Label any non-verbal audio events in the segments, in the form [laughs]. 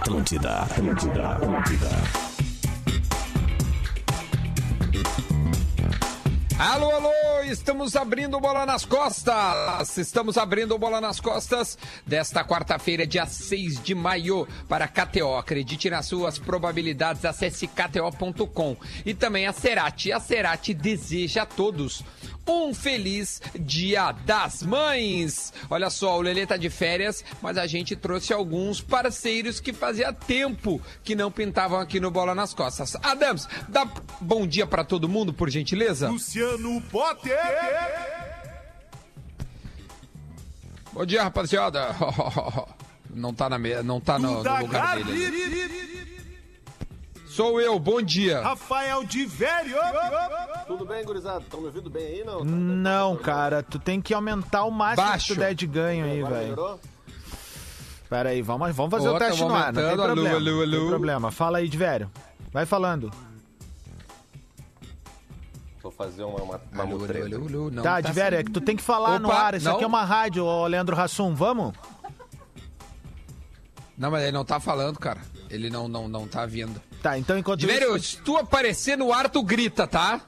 Atlântida, Atlântida, Atlântida. Alô, alô, estamos abrindo bola nas costas. Estamos abrindo bola nas costas desta quarta-feira, dia 6 de maio, para KTO. Acredite nas suas probabilidades, acesse kto.com. E também a Cerati. A Cerati deseja a todos um feliz Dia das Mães. Olha só, o Lelê tá de férias, mas a gente trouxe alguns parceiros que fazia tempo que não pintavam aqui no Bola nas Costas. Adams, dá bom dia para todo mundo, por gentileza? Luciano Potter! Bom dia, rapaziada. [laughs] Não tá, na me... não tá no, no lugar dele. Sou eu, bom dia. Rafael de Velho! Tudo bem, gurizada? Estão me ouvindo bem aí, não? Não, cara, tu tem que aumentar o máximo Baixo. que tu der de ganho aí, velho. Pera aí, vamos, vamos fazer Ó, o teste no ar, não tem aumentando. Alô, problema. alô, Não tem problema. Fala aí, de velho. Vai falando. Vou fazer uma, uma, uma Alô, alô, alô, alô, não tá, de velho, é que tu tem que falar no Opa, ar. Isso aqui não. é uma rádio, ô Leandro Hassum, vamos? Não, mas ele não tá falando, cara. Ele não, não, não tá vindo. Tá, então enquanto Diverio, isso... se tu aparecer no ar, tu grita, tá?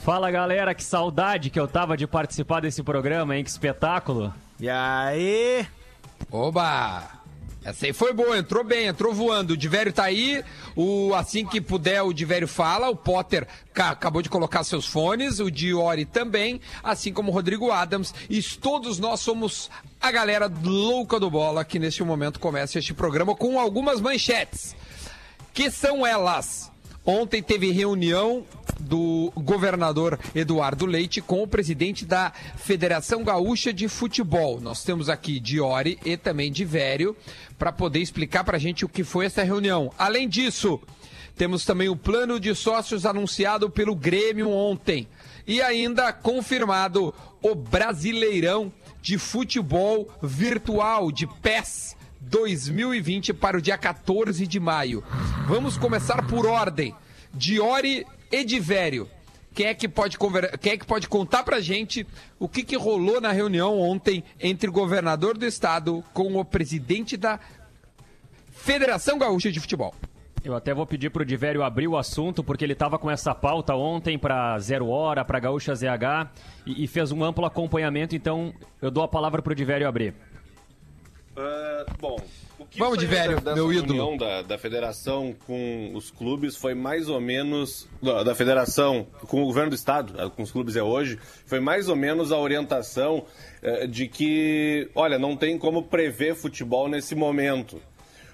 Fala galera, que saudade que eu tava de participar desse programa, hein? Que espetáculo. E aí? Oba! Essa aí foi boa, entrou bem, entrou voando. O Divério tá aí, o, assim que puder o Divério fala, o Potter ca- acabou de colocar seus fones, o Diori também, assim como o Rodrigo Adams. E todos nós somos a galera louca do bola que neste momento começa este programa com algumas manchetes. Que são elas? Ontem teve reunião do governador Eduardo Leite com o presidente da Federação Gaúcha de Futebol. Nós temos aqui Diori e também Divério para poder explicar para a gente o que foi essa reunião. Além disso, temos também o plano de sócios anunciado pelo Grêmio ontem. E ainda confirmado o Brasileirão de Futebol Virtual de PES 2020 para o dia 14 de maio. Vamos começar por ordem. Diori e Divério. Quem é que pode, conver... Quem é que pode contar pra gente o que, que rolou na reunião ontem entre o governador do estado com o presidente da Federação Gaúcha de Futebol? Eu até vou pedir pro Divério abrir o assunto, porque ele tava com essa pauta ontem pra Zero Hora, pra Gaúcha ZH, e, e fez um amplo acompanhamento, então eu dou a palavra pro Divério abrir. Ah, bom, o que Vamos, Divério, da- dessa meu ídolo. reunião Da, da federação com os clubes foi mais ou menos. Da, da federação com o governo do estado, ah, com os clubes é hoje, foi mais ou menos a orientação eh, de que, olha, não tem como prever futebol nesse momento.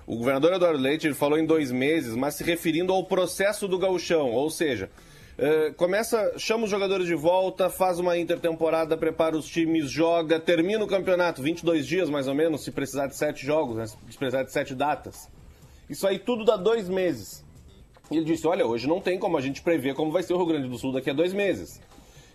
O governador Eduardo Leite ele falou em dois meses, mas se referindo ao processo do gauchão, ou seja, eh, começa, chama os jogadores de volta, faz uma intertemporada, prepara os times, joga, termina o campeonato, 22 dias mais ou menos, se precisar de sete jogos, né, se precisar de sete datas. Isso aí tudo dá dois meses. E ele disse, olha, hoje não tem como a gente prever como vai ser o Rio Grande do Sul daqui a dois meses.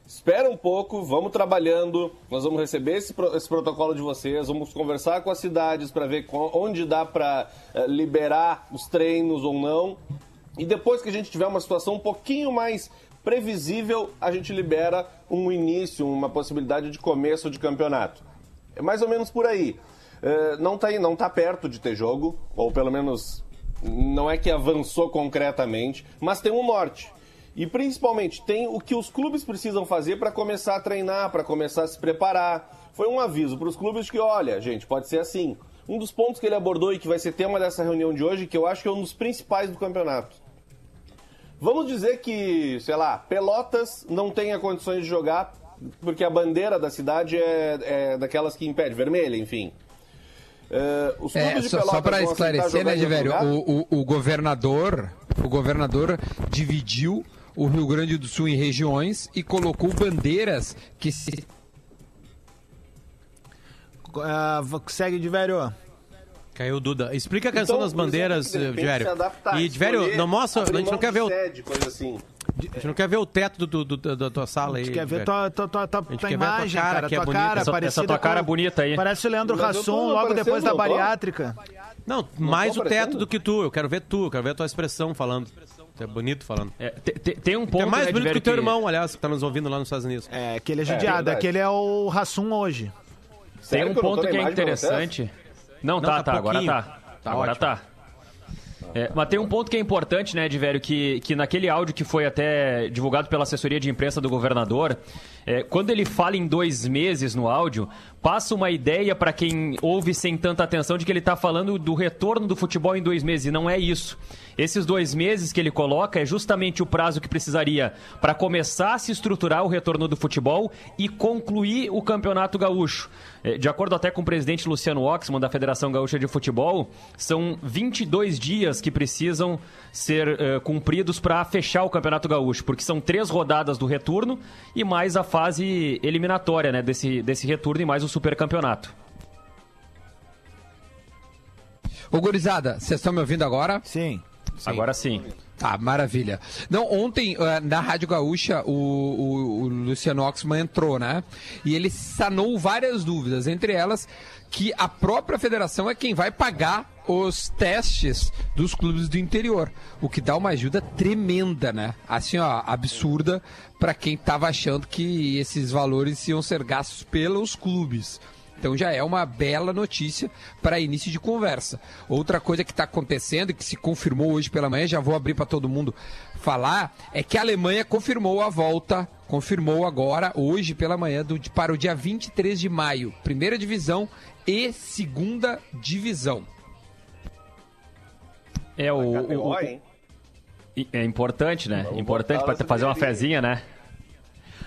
Espera um pouco, vamos trabalhando, nós vamos receber esse, esse protocolo de vocês, vamos conversar com as cidades para ver onde dá para liberar os treinos ou não. E depois que a gente tiver uma situação um pouquinho mais previsível, a gente libera um início, uma possibilidade de começo de campeonato. É mais ou menos por aí. É, não está não tá perto de ter jogo, ou pelo menos não é que avançou concretamente, mas tem um norte. E principalmente tem o que os clubes precisam fazer para começar a treinar, para começar a se preparar. Foi um aviso para os clubes de que, olha, gente, pode ser assim. Um dos pontos que ele abordou e que vai ser tema dessa reunião de hoje, que eu acho que é um dos principais do campeonato. Vamos dizer que, sei lá, Pelotas não tenha condições de jogar porque a bandeira da cidade é, é daquelas que impede, vermelha, enfim. É, os É, de só, Pelotas só para esclarecer, né, lugar? O, o, o governador, o governador dividiu o Rio Grande do Sul em regiões e colocou bandeiras que se v- segue de velho. Caiu o Duda. Explica a questão Então, das bandeiras, Divério. adaptar, E, Divério, escolher, não mostra, a gente não quer ver o, sede, coisa assim. a gente não quer ver o teto do, do- do- da tua sala aí. A gente quer ver tua, tua, tua, tua, tua imagem, cara, cara. que é tua bonita. cara Essa- parecida essa tua cara com- bonita aí. Parece o Leandro Hassum logo depois da não bariátrica. Não, mais tô o teto aparecendo? do que tu. Eu quero ver tu, eu quero ver a tua expressão falando. Tu é bonito falando. É, te- te- tem um Tu ponto, é mais né, bonito que o teu irmão, aliás, que tá nos ouvindo lá nos Estados Unidos. É, aquele é judiado. verdade. aquele é o Hassum hoje. Tem Sério um que não tô ponto que é interessante. Não, tá, tá tá, agora tá. Tá agora ótimo. tá. É, mas tem um ponto que é importante, né, Diverio, que, que naquele áudio que foi até divulgado pela assessoria de imprensa do governador, é, quando ele fala em dois meses no áudio, passa uma ideia para quem ouve sem tanta atenção de que ele está falando do retorno do futebol em dois meses, e não é isso. Esses dois meses que ele coloca é justamente o prazo que precisaria para começar a se estruturar o retorno do futebol e concluir o Campeonato Gaúcho. É, De acordo até com o presidente Luciano Oxman, da Federação Gaúcha de Futebol, são 22 dias que precisam ser eh, cumpridos para fechar o Campeonato Gaúcho, porque são três rodadas do retorno e mais a fase eliminatória né, desse, desse retorno e mais o supercampeonato. Ô, gurizada, vocês estão me ouvindo agora? Sim. Agora sim. Tá, maravilha. Não, ontem, eh, na Rádio Gaúcha, o, o- o Luciano Oxman entrou, né? E ele sanou várias dúvidas, entre elas que a própria federação é quem vai pagar os testes dos clubes do interior, o que dá uma ajuda tremenda, né? Assim, ó, absurda para quem tava achando que esses valores iam ser gastos pelos clubes. Então já é uma bela notícia para início de conversa. Outra coisa que está acontecendo e que se confirmou hoje pela manhã, já vou abrir para todo mundo falar, é que a Alemanha confirmou a volta, confirmou agora, hoje pela manhã, do, para o dia 23 de maio. Primeira divisão e segunda divisão. É o, o- o-? E- É importante, né? Importante para fazer uma fezinha, né?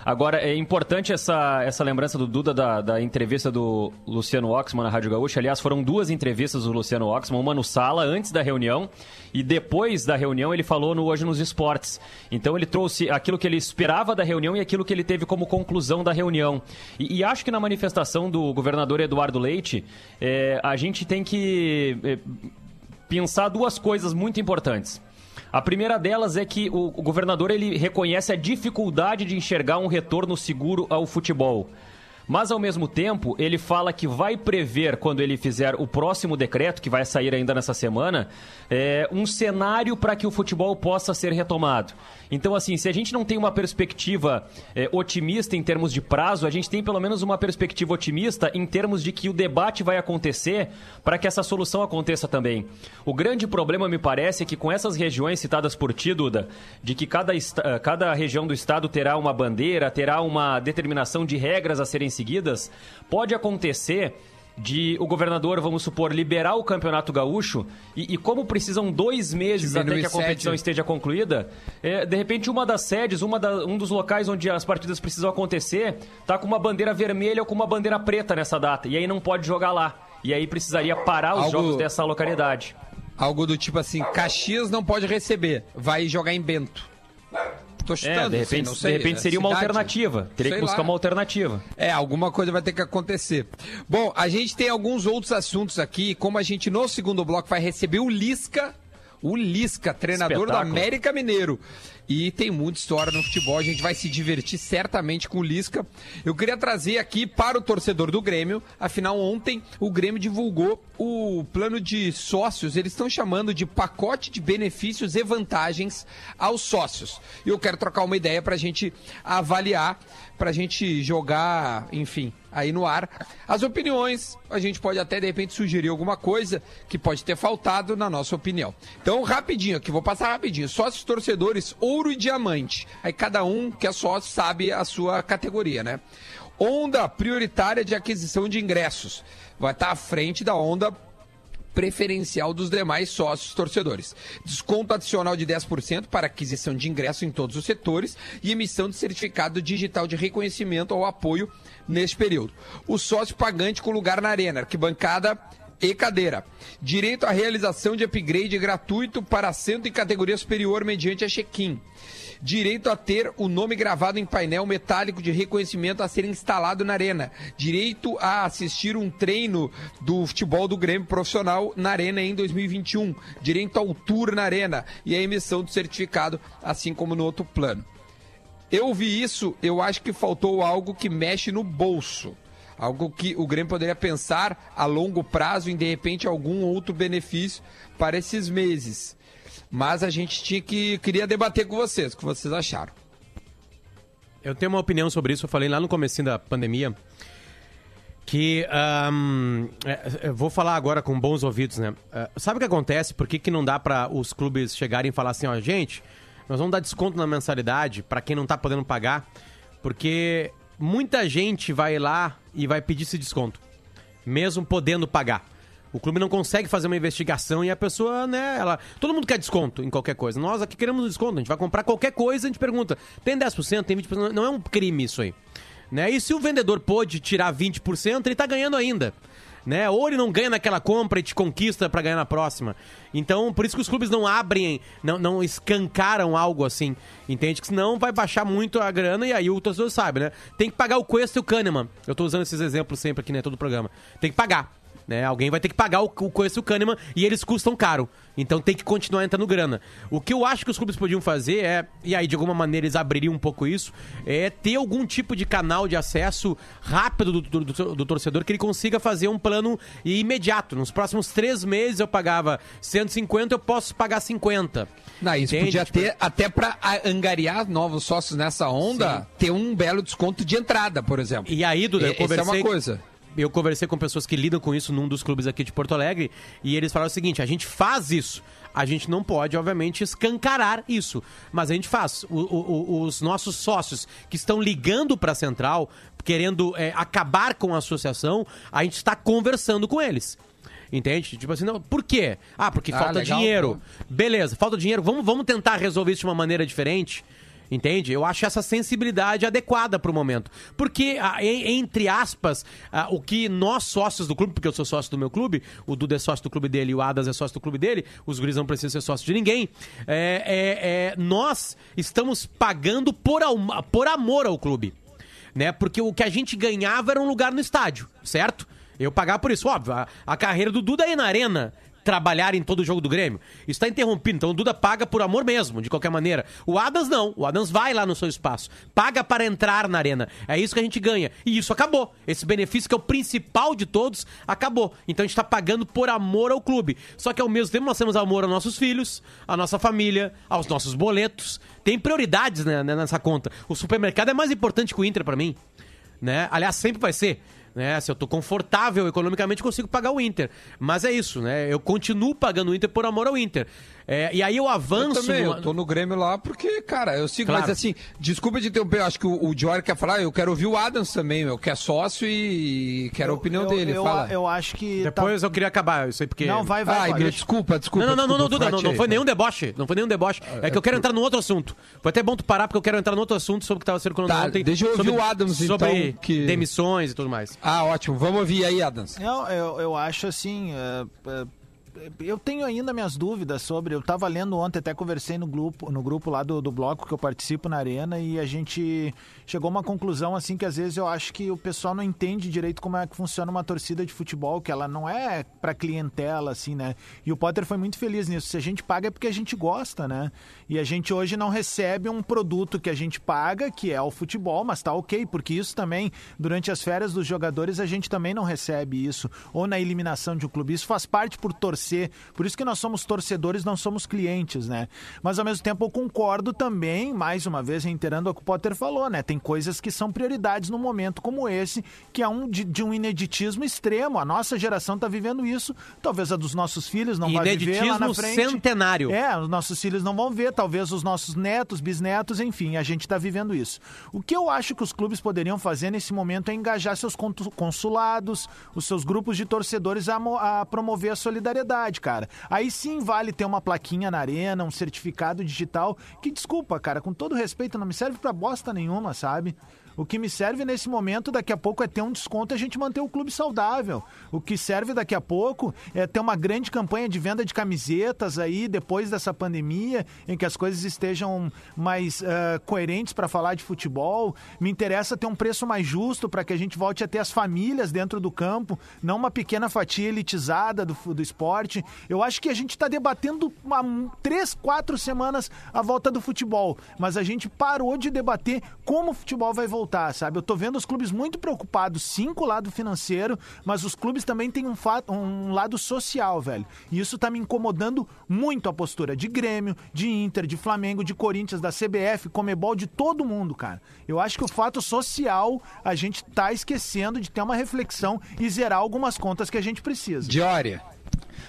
Agora, é importante essa, essa lembrança do Duda da, da entrevista do Luciano Oxman na Rádio Gaúcha. Aliás, foram duas entrevistas do Luciano Oxman, uma no sala, antes da reunião, e depois da reunião ele falou no Hoje nos Esportes. Então ele trouxe aquilo que ele esperava da reunião e aquilo que ele teve como conclusão da reunião. E, e acho que na manifestação do governador Eduardo Leite, é, a gente tem que é, pensar duas coisas muito importantes. A primeira delas é que o governador ele reconhece a dificuldade de enxergar um retorno seguro ao futebol. Mas, ao mesmo tempo, ele fala que vai prever, quando ele fizer o próximo decreto, que vai sair ainda nessa semana, é, um cenário para que o futebol possa ser retomado. Então, assim, se a gente não tem uma perspectiva é, otimista em termos de prazo, a gente tem pelo menos uma perspectiva otimista em termos de que o debate vai acontecer para que essa solução aconteça também. O grande problema, me parece, é que com essas regiões citadas por ti, Duda, de que cada, cada região do estado terá uma bandeira, terá uma determinação de regras a serem seguidas, pode acontecer de o governador, vamos supor, liberar o campeonato gaúcho e, e como precisam dois meses até Diminuir que a competição sede. esteja concluída, é, de repente uma das sedes, uma da- um dos locais onde as partidas precisam acontecer, tá com uma bandeira vermelha ou com uma bandeira preta nessa data, e aí não pode jogar lá. E aí precisaria parar os Algo- jogos dessa localidade. Algo do tipo assim, Caxias não pode receber, vai jogar em Bento. Tô É, chutando, de assim, repente, não sei, de repente é seria uma cidade. alternativa. Teria que buscar lá. uma alternativa. É, alguma coisa vai ter que acontecer. Bom, a gente tem alguns outros assuntos aqui, como a gente no segundo bloco vai receber o Lisca, o Lisca, treinador do Espetáculo. América Mineiro. E tem muita história no futebol, a gente vai se divertir certamente com o Lisca. Eu queria trazer aqui para o torcedor do Grêmio, afinal ontem o Grêmio divulgou o plano de sócios, eles estão chamando de pacote de benefícios e vantagens aos sócios. E eu quero trocar uma ideia para a gente avaliar, para a gente jogar, enfim, aí no ar. As opiniões, a gente pode até de repente sugerir alguma coisa que pode ter faltado na nossa opinião. Então, rapidinho aqui, vou passar rapidinho. Sócios torcedores, ouro e diamante. Aí cada um que é sócio sabe a sua categoria, né? Onda prioritária de aquisição de ingressos. Vai estar à frente da onda preferencial dos demais sócios torcedores. Desconto adicional de 10% para aquisição de ingresso em todos os setores e emissão de certificado digital de reconhecimento ao apoio neste período. O sócio pagante com lugar na arena, arquibancada e cadeira. Direito à realização de upgrade gratuito para assento em categoria superior mediante a check-in direito a ter o nome gravado em painel metálico de reconhecimento a ser instalado na arena, direito a assistir um treino do futebol do Grêmio profissional na arena em 2021, direito ao tour na arena e a emissão do certificado, assim como no outro plano. Eu vi isso, eu acho que faltou algo que mexe no bolso. Algo que o Grêmio poderia pensar a longo prazo em de repente algum outro benefício para esses meses. Mas a gente tinha que queria debater com vocês, o que vocês acharam. Eu tenho uma opinião sobre isso, eu falei lá no comecinho da pandemia. que ahn, é, eu vou falar agora com bons ouvidos, né? É, sabe o que acontece? Por que, que não dá pra os clubes chegarem e falar assim, ó, gente, nós vamos dar desconto na mensalidade pra quem não tá podendo pagar, porque muita gente vai lá e vai pedir esse desconto, mesmo podendo pagar. O clube não consegue fazer uma investigação e a pessoa, né, ela. Todo mundo quer desconto em qualquer coisa. Nós aqui queremos um desconto. A gente vai comprar qualquer coisa, a gente pergunta: tem 10%, tem 20%? Não é um crime isso aí. Né? E se o vendedor pôde tirar 20%, ele tá ganhando ainda. Né? Ou ele não ganha naquela compra e te conquista pra ganhar na próxima. Então, por isso que os clubes não abrem, não, não escancaram algo assim. Entende? Que senão vai baixar muito a grana e aí o torcedor sabe, né? Tem que pagar o Cuesta e o Kahneman. Eu tô usando esses exemplos sempre aqui, né? Todo o programa. Tem que pagar. Né? Alguém vai ter que pagar o, o Coice e o Kahneman e eles custam caro. Então tem que continuar entrando grana. O que eu acho que os clubes podiam fazer é, e aí de alguma maneira eles abririam um pouco isso, é ter algum tipo de canal de acesso rápido do, do- do- do torcedor que ele consiga fazer um plano imediato. Nos próximos três meses eu pagava 150, eu posso pagar 50. Não, isso Entende? podia ter, até pra a- angariar novos sócios nessa onda, ter um belo desconto de entrada, por exemplo. E aí, Duda, eu essa é conversei... uma coisa. Eu conversei com pessoas que lidam com isso num dos clubes aqui de Porto Alegre e eles falaram o seguinte: a gente faz isso. A gente não pode, obviamente, escancarar isso. Mas a gente faz. O- o- os nossos sócios que estão ligando para a central, querendo é, acabar com a associação, a gente está conversando com eles. Entende? Tipo assim, não, por quê? Ah, porque Ah, falta legal, dinheiro. Beleza, falta dinheiro. Vamos, vamos tentar resolver isso de uma maneira diferente. Entende? Eu acho essa sensibilidade adequada pro momento. Porque, en- entre aspas, o que nós sócios do clube, porque eu sou sócio do meu clube, o Duda é sócio do clube dele o Adas é sócio do clube dele, os guris não precisam ser sócios de ninguém. É, é- é, nós estamos pagando por, por amor ao clube. Né? Porque o que a gente ganhava era um lugar no estádio, certo? Eu pagava por isso, óbvio. A, a carreira do Duda é ir na arena trabalhar em todo o jogo do Grêmio. Isso está interrompido. Então o Duda paga por amor mesmo, de qualquer maneira. O Adams não. O Adams vai lá no seu espaço. Paga para entrar na arena. É isso que a gente ganha. E isso acabou. Esse benefício que é o principal de todos, acabou. Então a gente está pagando por amor ao clube. Só que ao mesmo tempo nós temos amor aos nossos filhos, à nossa família, aos nossos boletos. Tem prioridades né, nessa conta. O supermercado é mais importante que o Inter para mim né? Aliás, sempre vai ser. Né? Se eu tô confortável economicamente, consigo pagar o Inter. Mas é isso, né? Eu continuo pagando o Inter por amor ao Inter. É, e aí eu Eu avanço. também, numa- eu tô no Grêmio lá porque, cara, eu sigo, Claro. mas assim, desculpa de interromper, eu acho que o, o quer falar, eu quero ouvir o Adams também, meu, que é sócio e quero a opinião eu, dele, eu, fala. Eu acho que. Depois eu queria acabar isso aí, porque. Tá... Não, vai, vai. Ai, vai. meu, desculpa, desculpa. Não, não, não, não, desculpa, Duda, não, Frati não aí, foi tá? nenhum deboche. Não foi nenhum deboche. É que eu quero entrar num outro assunto. Foi até bom tu parar, porque eu quero entrar num outro assunto sobre o que tava circulando Tá, ontem. deixa eu ouvir sobre, o Adams, Sobre então, que- demissões e tudo mais. Ah, ótimo, vamos ouvir aí, Adams. Eu, eu, eu acho assim. é, é, eu tenho ainda minhas dúvidas sobre. Eu tava lendo ontem, até conversei no grupo, no grupo lá do, do bloco que eu participo na Arena e a gente chegou a uma conclusão assim que às vezes eu acho que o pessoal não entende direito como é que funciona uma torcida de futebol, que ela não é pra clientela, assim, né? E o Potter foi muito feliz nisso. Se a gente paga é porque a gente gosta, né? E a gente hoje não recebe um produto que a gente paga, que é o futebol, mas tá ok, porque isso também, durante as férias dos jogadores, a gente também não recebe isso. Ou na eliminação de um clube. Isso faz parte por torcer. Por isso que nós somos torcedores, não somos clientes, né? Mas ao mesmo tempo eu concordo também, mais uma vez, reiterando o que o Potter falou, né? Tem coisas que são prioridades num momento como esse, que é um de, de um ineditismo extremo. A nossa geração tá vivendo isso, talvez a dos nossos filhos não vai viver lá na frente. centenário. É, os nossos filhos não vão ver, talvez os nossos netos, bisnetos, enfim, a gente está vivendo isso. O que eu acho que os clubes poderiam fazer nesse momento é engajar seus consulados, os seus grupos de torcedores a, a promover a solidariedade, cara. Aí sim vale ter uma plaquinha na arena, um certificado digital, que desculpa, cara, com todo respeito, não me serve pra bosta nenhuma, sabe? O que me serve nesse momento, daqui a pouco, é ter um desconto e a gente manter o clube saudável. O que serve daqui a pouco é ter uma grande campanha de venda de camisetas aí, depois dessa pandemia, em que as coisas estejam mais ah, coerentes para falar de futebol. Me interessa ter um preço mais justo para que a gente volte a ter as famílias dentro do campo, não uma pequena fatia elitizada do, do esporte. Eu acho que a gente está debatendo há três, quatro semanas a volta do futebol, mas a gente parou de debater como o futebol vai voltar. Voltar, sabe? Eu tô vendo os clubes muito preocupados, sim, com o lado financeiro, mas os clubes também têm um, fato, um lado social, velho. E isso tá me incomodando muito a postura de Grêmio, de Inter, de Flamengo, de Corinthians, da CBF, Comebol, de todo mundo, cara. Eu acho que o fato social a gente tá esquecendo de ter uma reflexão e zerar algumas contas que a gente precisa. Diória.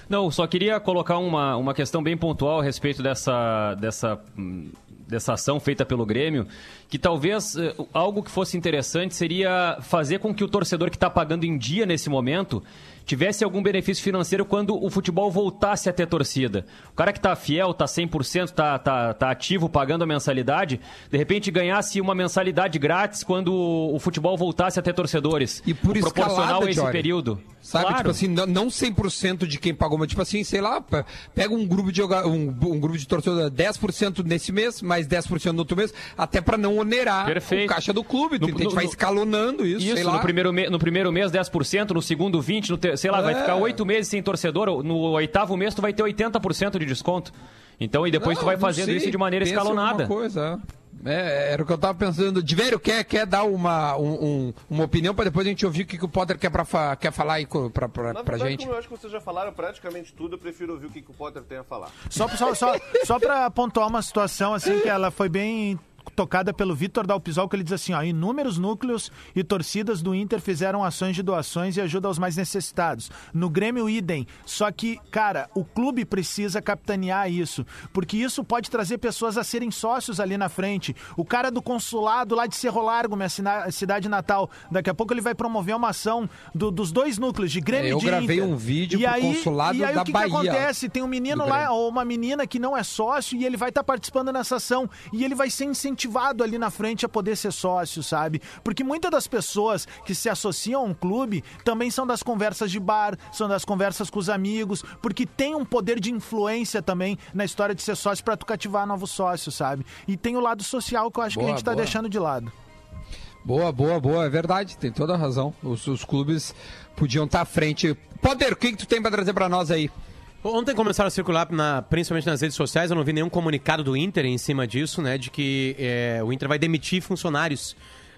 Não, só queria colocar uma, uma questão bem pontual a respeito dessa, dessa, hum, dessa ação feita pelo Grêmio, que talvez eh, algo que fosse interessante seria fazer com que o torcedor que está pagando em dia nesse momento tivesse algum benefício financeiro quando o futebol voltasse a ter torcida. O cara que está fiel, está 100%, está tá, tá ativo, pagando a mensalidade, de repente ganhasse uma mensalidade grátis quando o futebol voltasse a ter torcedores. E por proporcional escalada, a esse período. Sabe, Claro. tipo assim, não não 100% de quem pagou, mas tipo assim, sei lá, pe- pega um grupo de um, um grupo de torcedor 10% nesse mês, mais 10% no outro mês, até pra não onerar Perfeito. o caixa do clube. Tu No- entende? no- vai escalonando isso, sei Isso, lá. no primeiro, me- no primeiro mês 10%, no segundo 20%, no sei lá, vai É. ficar oito meses sem torcedor, no oitavo mês tu vai ter 80% de desconto. Então, e depois tu Não, vai não fazendo sei, isso de maneira pensa escalonada. Coisa. É, era o que eu tava pensando. Diverio, quer, quer dar uma, um- um- uma opinião pra depois a gente ouvir o que, que o Potter quer, pra, fa- quer falar aí pra, pra, pra verdade, gente? como eu acho que vocês já falaram praticamente tudo, eu prefiro ouvir o que, que o Potter tem a falar. Só, só, só, só pra pontuar uma situação assim que ela foi bem tocada pelo Vitor Dalpisol, que ele diz assim, ó, inúmeros núcleos e torcidas do Inter fizeram ações de doações e ajuda aos mais necessitados. No Grêmio, idem. Só que, cara, o clube precisa capitanear isso, porque isso pode trazer pessoas a serem sócios ali na frente. O cara do consulado lá de Cerro Largo, minha cidade natal, daqui a pouco ele vai promover uma ação do- dos dois núcleos, de Grêmio É, e eu de gravei Inter. um vídeo e pro aí, consulado e aí, da o que Bahia, Que acontece? Tem um menino lá, ou uma menina que não é sócio e ele vai estar participando nessa ação e ele vai ser incentivado ali na frente a poder ser sócio, sabe? Porque muitas das pessoas que se associam a um clube também são das conversas de bar, são das conversas com os amigos, porque tem um poder de influência também na história de ser sócio para tu cativar novos sócios, sabe? E tem o lado social que eu acho que Boa, a gente tá boa. deixando de lado. Boa, boa, boa, é verdade, tem toda a razão. Os, os clubes podiam estar à frente. Poder, o que, que tu tem pra trazer pra nós aí? Ontem começaram a circular, na- principalmente nas redes sociais, eu não vi nenhum comunicado do Inter em cima disso, né? De que é, o Inter vai demitir funcionários.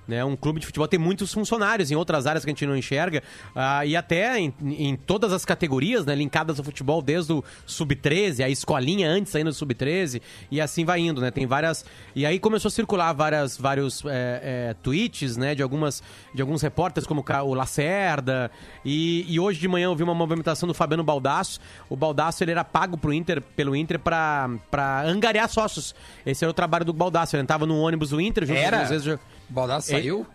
Né, um clube de futebol tem muitos funcionários em outras áreas que a gente não enxerga ah, e até em, em todas as categorias né, linkadas ao futebol, desde o sub-13, a escolinha antes ainda do sub-13 e assim vai indo, né? Tem várias. E aí começou a circular várias, vários é, é, tweets né, de, algumas, de alguns repórteres, como o Lacerda. E, e hoje de manhã eu vi uma movimentação do Fabiano Baldasso. O Baldasso ele era pago pro Inter, pelo Inter pra angariar sócios. Esse era o trabalho do Baldasso. Ele entrava no ônibus do Inter, junto Era? às vezes. Baldassi saiu?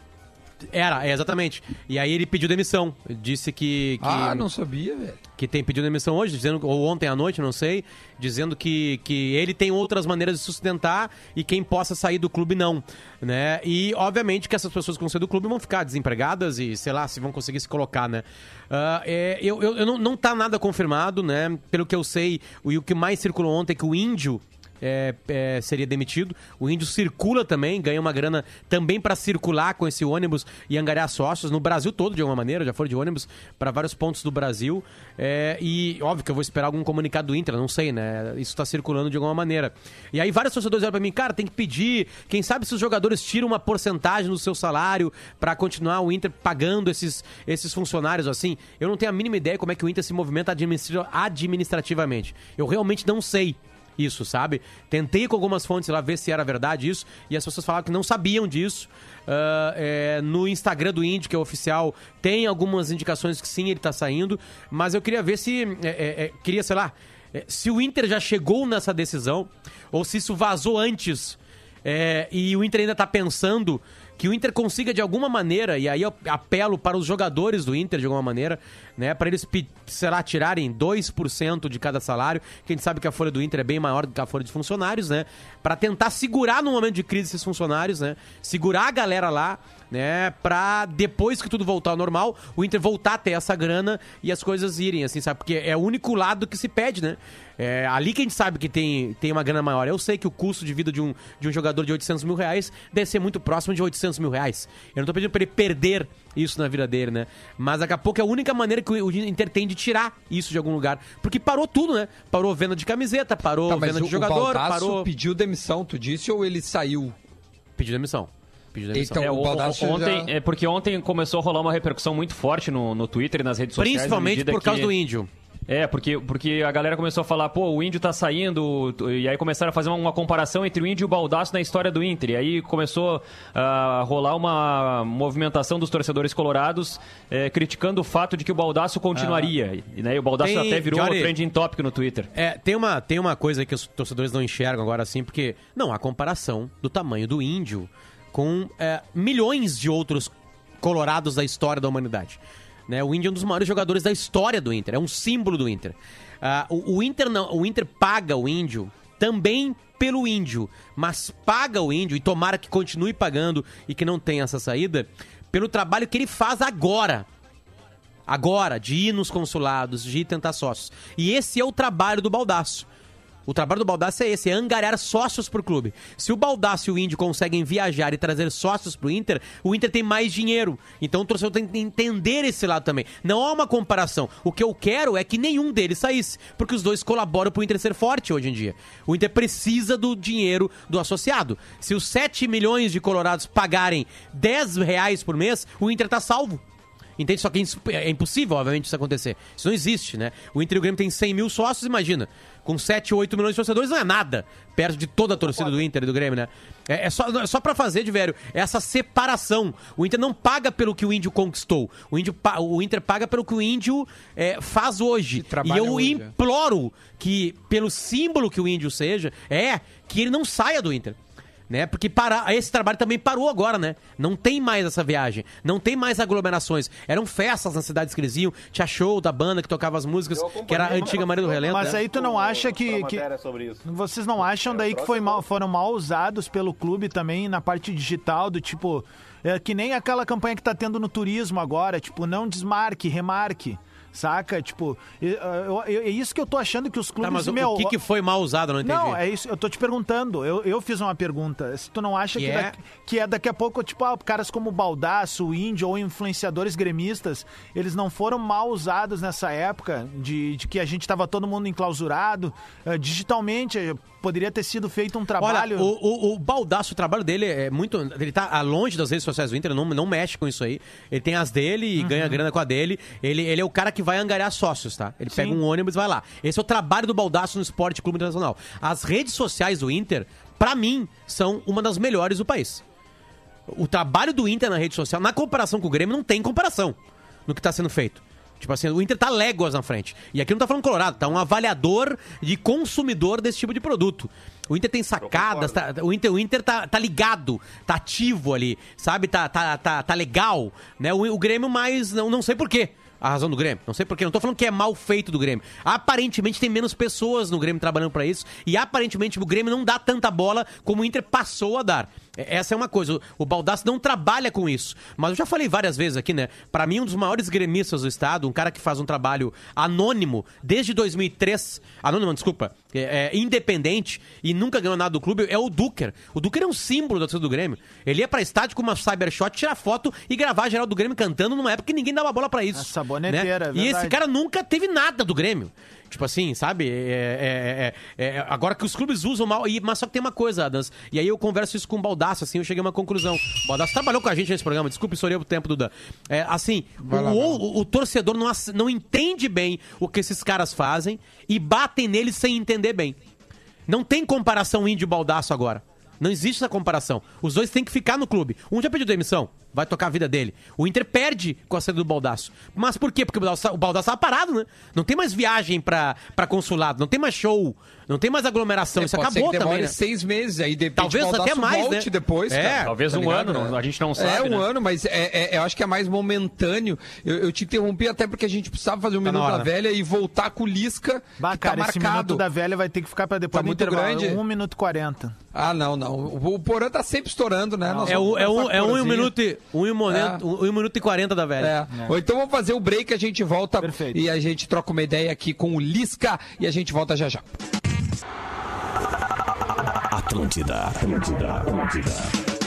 Era, é, exatamente. E aí ele pediu demissão. Disse que. que Ah, não sabia, velho. que tem pedido demissão hoje, dizendo, ou ontem à noite, não sei, dizendo que, que ele tem outras maneiras de sustentar e quem possa sair do clube não, né? E obviamente que essas pessoas que vão sair do clube vão ficar desempregadas e sei lá se vão conseguir se colocar, né? Ah, é, eu, eu, eu não, não tá nada confirmado, né? Pelo que eu sei, o, e o que mais circulou ontem é que o índio é, é, seria demitido. O índio circula também, ganha uma grana também para circular com esse ônibus e angariar sócios no Brasil todo, de alguma maneira. Já foram de ônibus para vários pontos do Brasil. É, e óbvio que eu vou esperar algum comunicado do Inter, não sei, né? Isso está circulando de alguma maneira. E aí vários torcedores olham para mim, cara, tem que pedir. Quem sabe se os jogadores tiram uma porcentagem do seu salário para continuar o Inter pagando esses, esses funcionários assim. Eu não tenho a mínima ideia como é que o Inter se movimenta administra- administrativamente. Eu realmente não sei isso, sabe? Tentei com algumas fontes lá ver se era verdade isso, e as pessoas falaram que não sabiam disso. Ah, é, no Instagram do Índio, que é oficial, tem algumas indicações que sim, ele tá saindo, mas eu queria ver se. é, é, é, queria, sei lá, é, se o Inter já chegou nessa decisão, ou se isso vazou antes, é, e o Inter ainda tá pensando que o Inter consiga de alguma maneira, e aí eu apelo para os jogadores do Inter de alguma maneira, né, para eles, lá, tirarem 2% de cada salário, que a gente sabe que a folha do Inter é bem maior do que a folha de funcionários, né, para tentar segurar no momento de crise esses funcionários, né, segurar a galera lá, né, para depois que tudo voltar ao normal, o Inter voltar a ter essa grana e as coisas irem, assim, sabe, porque é o único lado que se pede, né, é ali que a gente sabe que tem, tem uma grana maior. Eu sei que o custo de vida de um, de um jogador de 800 mil reais deve ser muito próximo de 800 mil reais. Eu não tô pedindo pra ele perder isso na vida dele, né? Mas daqui a pouco é a única maneira que o Inter tem de tirar isso de algum lugar. Porque parou tudo, né? Parou venda de camiseta, parou Tá, venda o, de jogador, o Baldasso parou. pediu demissão, tu disse, ou ele saiu? Pediu demissão. Pediu demissão. Então, É, o o- Baldassi ontem, já- é porque ontem começou a rolar uma repercussão muito forte no, no Twitter e nas redes sociais. Principalmente por causa que- do índio. É, porque, porque a galera começou a falar, pô, o índio tá saindo, e aí começaram a fazer uma, uma comparação entre o índio e o Baldaço na história do Inter. E aí começou a rolar uma movimentação dos torcedores colorados eh, criticando o fato de que o Baldaço continuaria. E né, o Baldaço Tem- até virou Johnny- um trending topic no Twitter. É, tem uma, tem uma coisa que os torcedores não enxergam agora assim, porque não há comparação do tamanho do índio com é, milhões de outros colorados da história da humanidade. Né? O índio é um dos maiores jogadores da história do Inter, é um símbolo do Inter. Ah, o, o Inter não, o Inter paga o índio também pelo índio, mas paga o índio e tomara que continue pagando e que não tenha essa saída pelo trabalho que ele faz agora agora, de ir nos consulados, de ir tentar sócios. E esse é o trabalho do Baldaço. O trabalho do Baldaço é esse, é angariar sócios pro clube. Se o Baldaço e o Índio conseguem viajar e trazer sócios pro Inter, o Inter tem mais dinheiro. Então o torcedor tem que entender esse lado também. Não há uma comparação. O que eu quero é que nenhum deles saísse, porque os dois colaboram pro Inter ser forte hoje em dia. O Inter precisa do dinheiro do associado. Se os 7 milhões de colorados pagarem 10 reais por mês, o Inter tá salvo. Entende? Só que é ins- é impossível, obviamente, isso acontecer. Isso não existe, né? O Inter e o Grêmio tem 100 mil sócios, imagina. Com 7, 8 milhões de torcedores não é nada. Perto de toda a torcida do Inter e do Grêmio, né? É, é só, é só pra fazer, de velho, essa separação. O Inter não paga pelo que o Índio conquistou. O, índio, o Inter paga pelo que o Índio é, faz hoje. E eu hoje, é. imploro que, pelo símbolo que o Índio seja, é que ele não saia do Inter né? Porque para, esse trabalho também parou agora, né? Não tem mais essa viagem, não tem mais aglomerações. Eram festas nas cidades que eles iam, tinha show da banda que tocava as músicas, que era a antiga Maria do Relento. Mas né? aí tu não acha que, que matéria sobre isso. vocês não acham daí que foi mal, foram mal usados pelo clube também na parte digital do tipo é, que nem aquela campanha que tá tendo no turismo agora, tipo não desmarque, remarque. Saca? Tipo, eu- é isso que eu tô achando que os clubes. Tá, mas o, meu, o que, que foi mal usado? Não entendi. Não, é isso, eu tô te perguntando. Eu, eu fiz uma pergunta. Se tu não acha Que que, é? daqui, que é daqui a pouco, tipo, ah, caras como o Baldaço, o Índio ou influenciadores gremistas, eles não foram mal usados nessa época de, de que a gente tava todo mundo enclausurado. eh, digitalmente, eh, poderia ter sido feito um trabalho. Olha, o, o, o Baldaço, o trabalho dele é muito. Ele tá longe das redes sociais do Inter, não, não mexe com isso aí. Ele tem as dele e Uhum. ganha grana com a dele. Ele, ele é o cara que vai angariar sócios, tá? Ele pega um ônibus e vai lá. Esse é o trabalho do Baldaço no Esporte Clube Internacional. As redes sociais do Inter, pra mim, são uma das melhores do país. O trabalho do Inter na rede social, na comparação com o Grêmio, não tem comparação no que tá sendo feito. Tipo assim, o Inter tá léguas na frente. E aqui não tá falando Colorado, tá um avaliador de consumidor desse tipo de produto. O Inter tem sacadas, tá- o Inter, o Inter tá, tá ligado, tá ativo ali, sabe? Tá, tá, tá, tá legal. Né? O, o Grêmio mais. Não, não sei porquê. A razão do Grêmio. Não sei porquê. Não tô falando que é mal feito do Grêmio. Aparentemente tem menos pessoas no Grêmio trabalhando pra isso. E aparentemente o Grêmio não dá tanta bola como o Inter passou a dar. É- Essa é uma coisa. O- Baldassi não trabalha com isso. Mas eu já falei várias vezes aqui, né? Pra mim, um dos maiores gremistas do estado, um cara que faz um trabalho anônimo desde 2003. Anônimo, desculpa. É, é, independente e nunca ganhou nada do clube, é o Duker. O Duker é um símbolo da torcida do Grêmio. Ele ia pra estádio com uma cybershot, tirar foto e gravar geral do Grêmio cantando numa época que ninguém dava bola pra isso. A saboneteira, né? é E esse cara nunca teve nada do Grêmio. Tipo assim, sabe? É, é- é- é- agora que os clubes usam mal. E, mas só que tem uma coisa, Adams. E aí eu converso isso com o Baldaço, assim, eu cheguei a uma conclusão. O Baldaço trabalhou com a gente nesse programa, desculpe, estourei o tempo, Duda. É, assim, o, o- o torcedor não, não entende bem o que esses caras fazem e batem neles sem entender bem. Não tem comparação índio e baldaço agora. Não existe essa comparação. Os dois têm que ficar no clube. Um já pediu demissão, vai tocar a vida dele. O Inter perde com a saída do Baldaço. Mas por quê? Porque o Baldaço, o Baldaço tava parado, né? Não tem mais viagem pra, pra consulado, não tem mais show, não tem mais aglomeração. Isso É, ser acabou também, né? seis meses, aí de Talvez até mais, volte né? depois, É, cara, Talvez tá um ligado? ano, a gente não É sabe. um né? ano, mas é, é- eu acho que é mais momentâneo. Eu, eu te interrompi até porque a gente precisava fazer um Tá Minuto hora, da né? Velha e voltar com o Lisca, Bah, que cara, tá esse marcado. minuto da velha vai ter que ficar pra depois Tá do muito intervalo. grande? 1 minuto e 40. Ah, não, não. O, Porã tá sempre estourando, né? Nós É, vamos o, é, um, é um, minuto e, um, e um, momento, um, e um minuto e quarenta da velha. É. Ou então vamos fazer o break, a gente volta Perfeito. e a gente troca uma ideia aqui com o Lisca e a gente volta já já. Atlântida, Atlântida, Atlântida.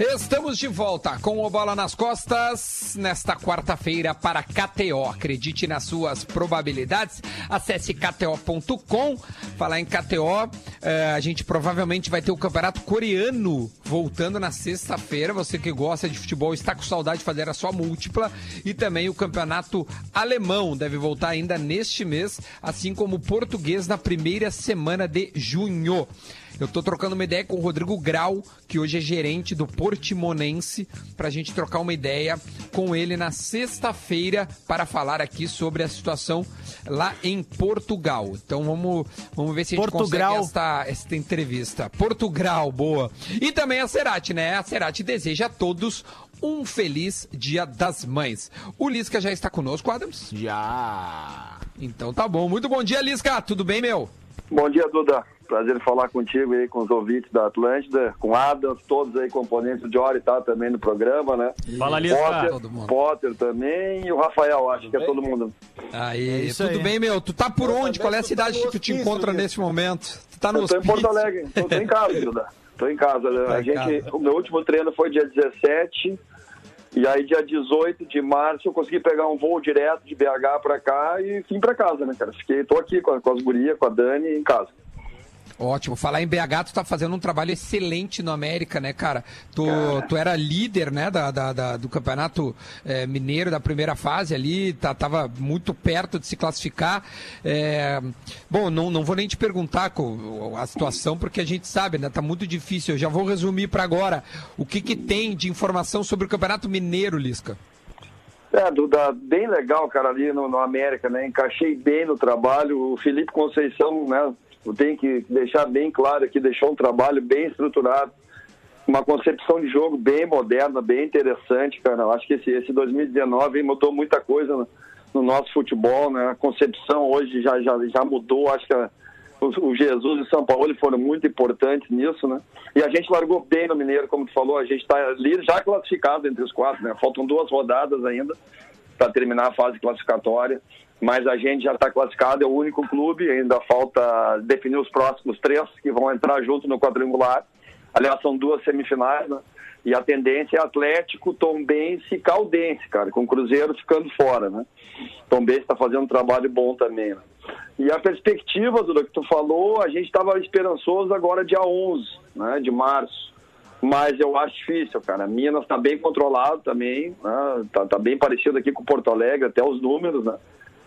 Estamos de volta com o Bola nas Costas nesta quarta-feira para KTO. Acredite nas suas probabilidades. Acesse KTO.com. Falar em KTO, eh, a gente provavelmente vai ter o campeonato coreano voltando na sexta-feira. Você que gosta de futebol está com saudade de fazer a sua múltipla. E também o campeonato alemão deve voltar ainda neste mês, assim como o português na primeira semana de junho. Eu tô trocando uma ideia com o Rodrigo Grau, que hoje é gerente do Portimonense, pra gente trocar uma ideia com ele na sexta-feira para falar aqui sobre a situação lá em Portugal. Então vamos, vamos ver se a gente Portugal. consegue esta, esta entrevista. Portugal, boa. E também a Cerati, né? A Cerati deseja a todos um feliz Dia das Mães. O Lisca já está conosco, Adams? Já. Então tá bom. Muito bom dia, Lisca. Tudo bem, meu? Bom dia, Duda. Prazer em falar contigo aí, com os ouvintes da Atlântida, com Adams, todos aí componentes de hora e tal também no programa, né? Fala, Lisca. Potter, todo mundo. Potter também e o Rafael, acho que é todo mundo. Aí, É isso tudo aí. bem, meu? Tu tá por onde? Qual é a cidade que tu te encontra nesse momento? Tu tá no Eu tô em? Porto Alegre, tô, tô em casa. Tô em casa. né? Tá A em gente, casa. o meu último treino foi dia 17 e aí dia 18 de março eu consegui pegar um voo direto de BH pra cá e vim pra casa, né, cara? Fiquei, tô aqui com, a- com as gurias, com a Dani em casa. Ótimo. Falar em BH, tu tá fazendo um trabalho excelente no América, né, cara? Tu, tu era líder, né, da, da- da- do campeonato eh, mineiro da primeira fase ali, tá, tava muito perto de se classificar. Eh, bom, não, não vou nem te perguntar a situação, porque a gente sabe, né, tá muito difícil. Eu já vou resumir para agora. O que que tem de informação sobre o campeonato mineiro, Lisca? É, Duda, bem legal, cara, ali no, no América, né? Encaixei bem no trabalho. O Felipe Conceição, né? Tenho que deixar bem claro aqui, deixou um trabalho bem estruturado, uma concepção de jogo bem moderna, bem interessante, cara. Eu acho que esse, esse 2019 mudou muita coisa no, no nosso futebol, né? A concepção hoje já, já, já mudou, acho que a, o, o Jesus e o São Paulo foram muito importantes nisso, né? E a gente largou bem no Mineiro, como tu falou, a gente está ali já classificado entre os quatro, né? Faltam duas rodadas ainda para terminar a fase classificatória, mas a gente já está classificado, é o único clube, ainda falta definir os próximos três que vão entrar junto no quadrangular. Aliás, são duas semifinais, né? E a tendência é Atlético, Tombense e Caldense, cara, com o Cruzeiro ficando fora, né? Tombense está fazendo um trabalho bom também, né? E a perspectiva, Duda, que tu falou, a gente estava esperançoso agora dia 11, né, de março. Mas eu acho difícil, cara. Minas está bem controlado também, né? tá, tá bem parecido aqui com Porto Alegre, até os números, né?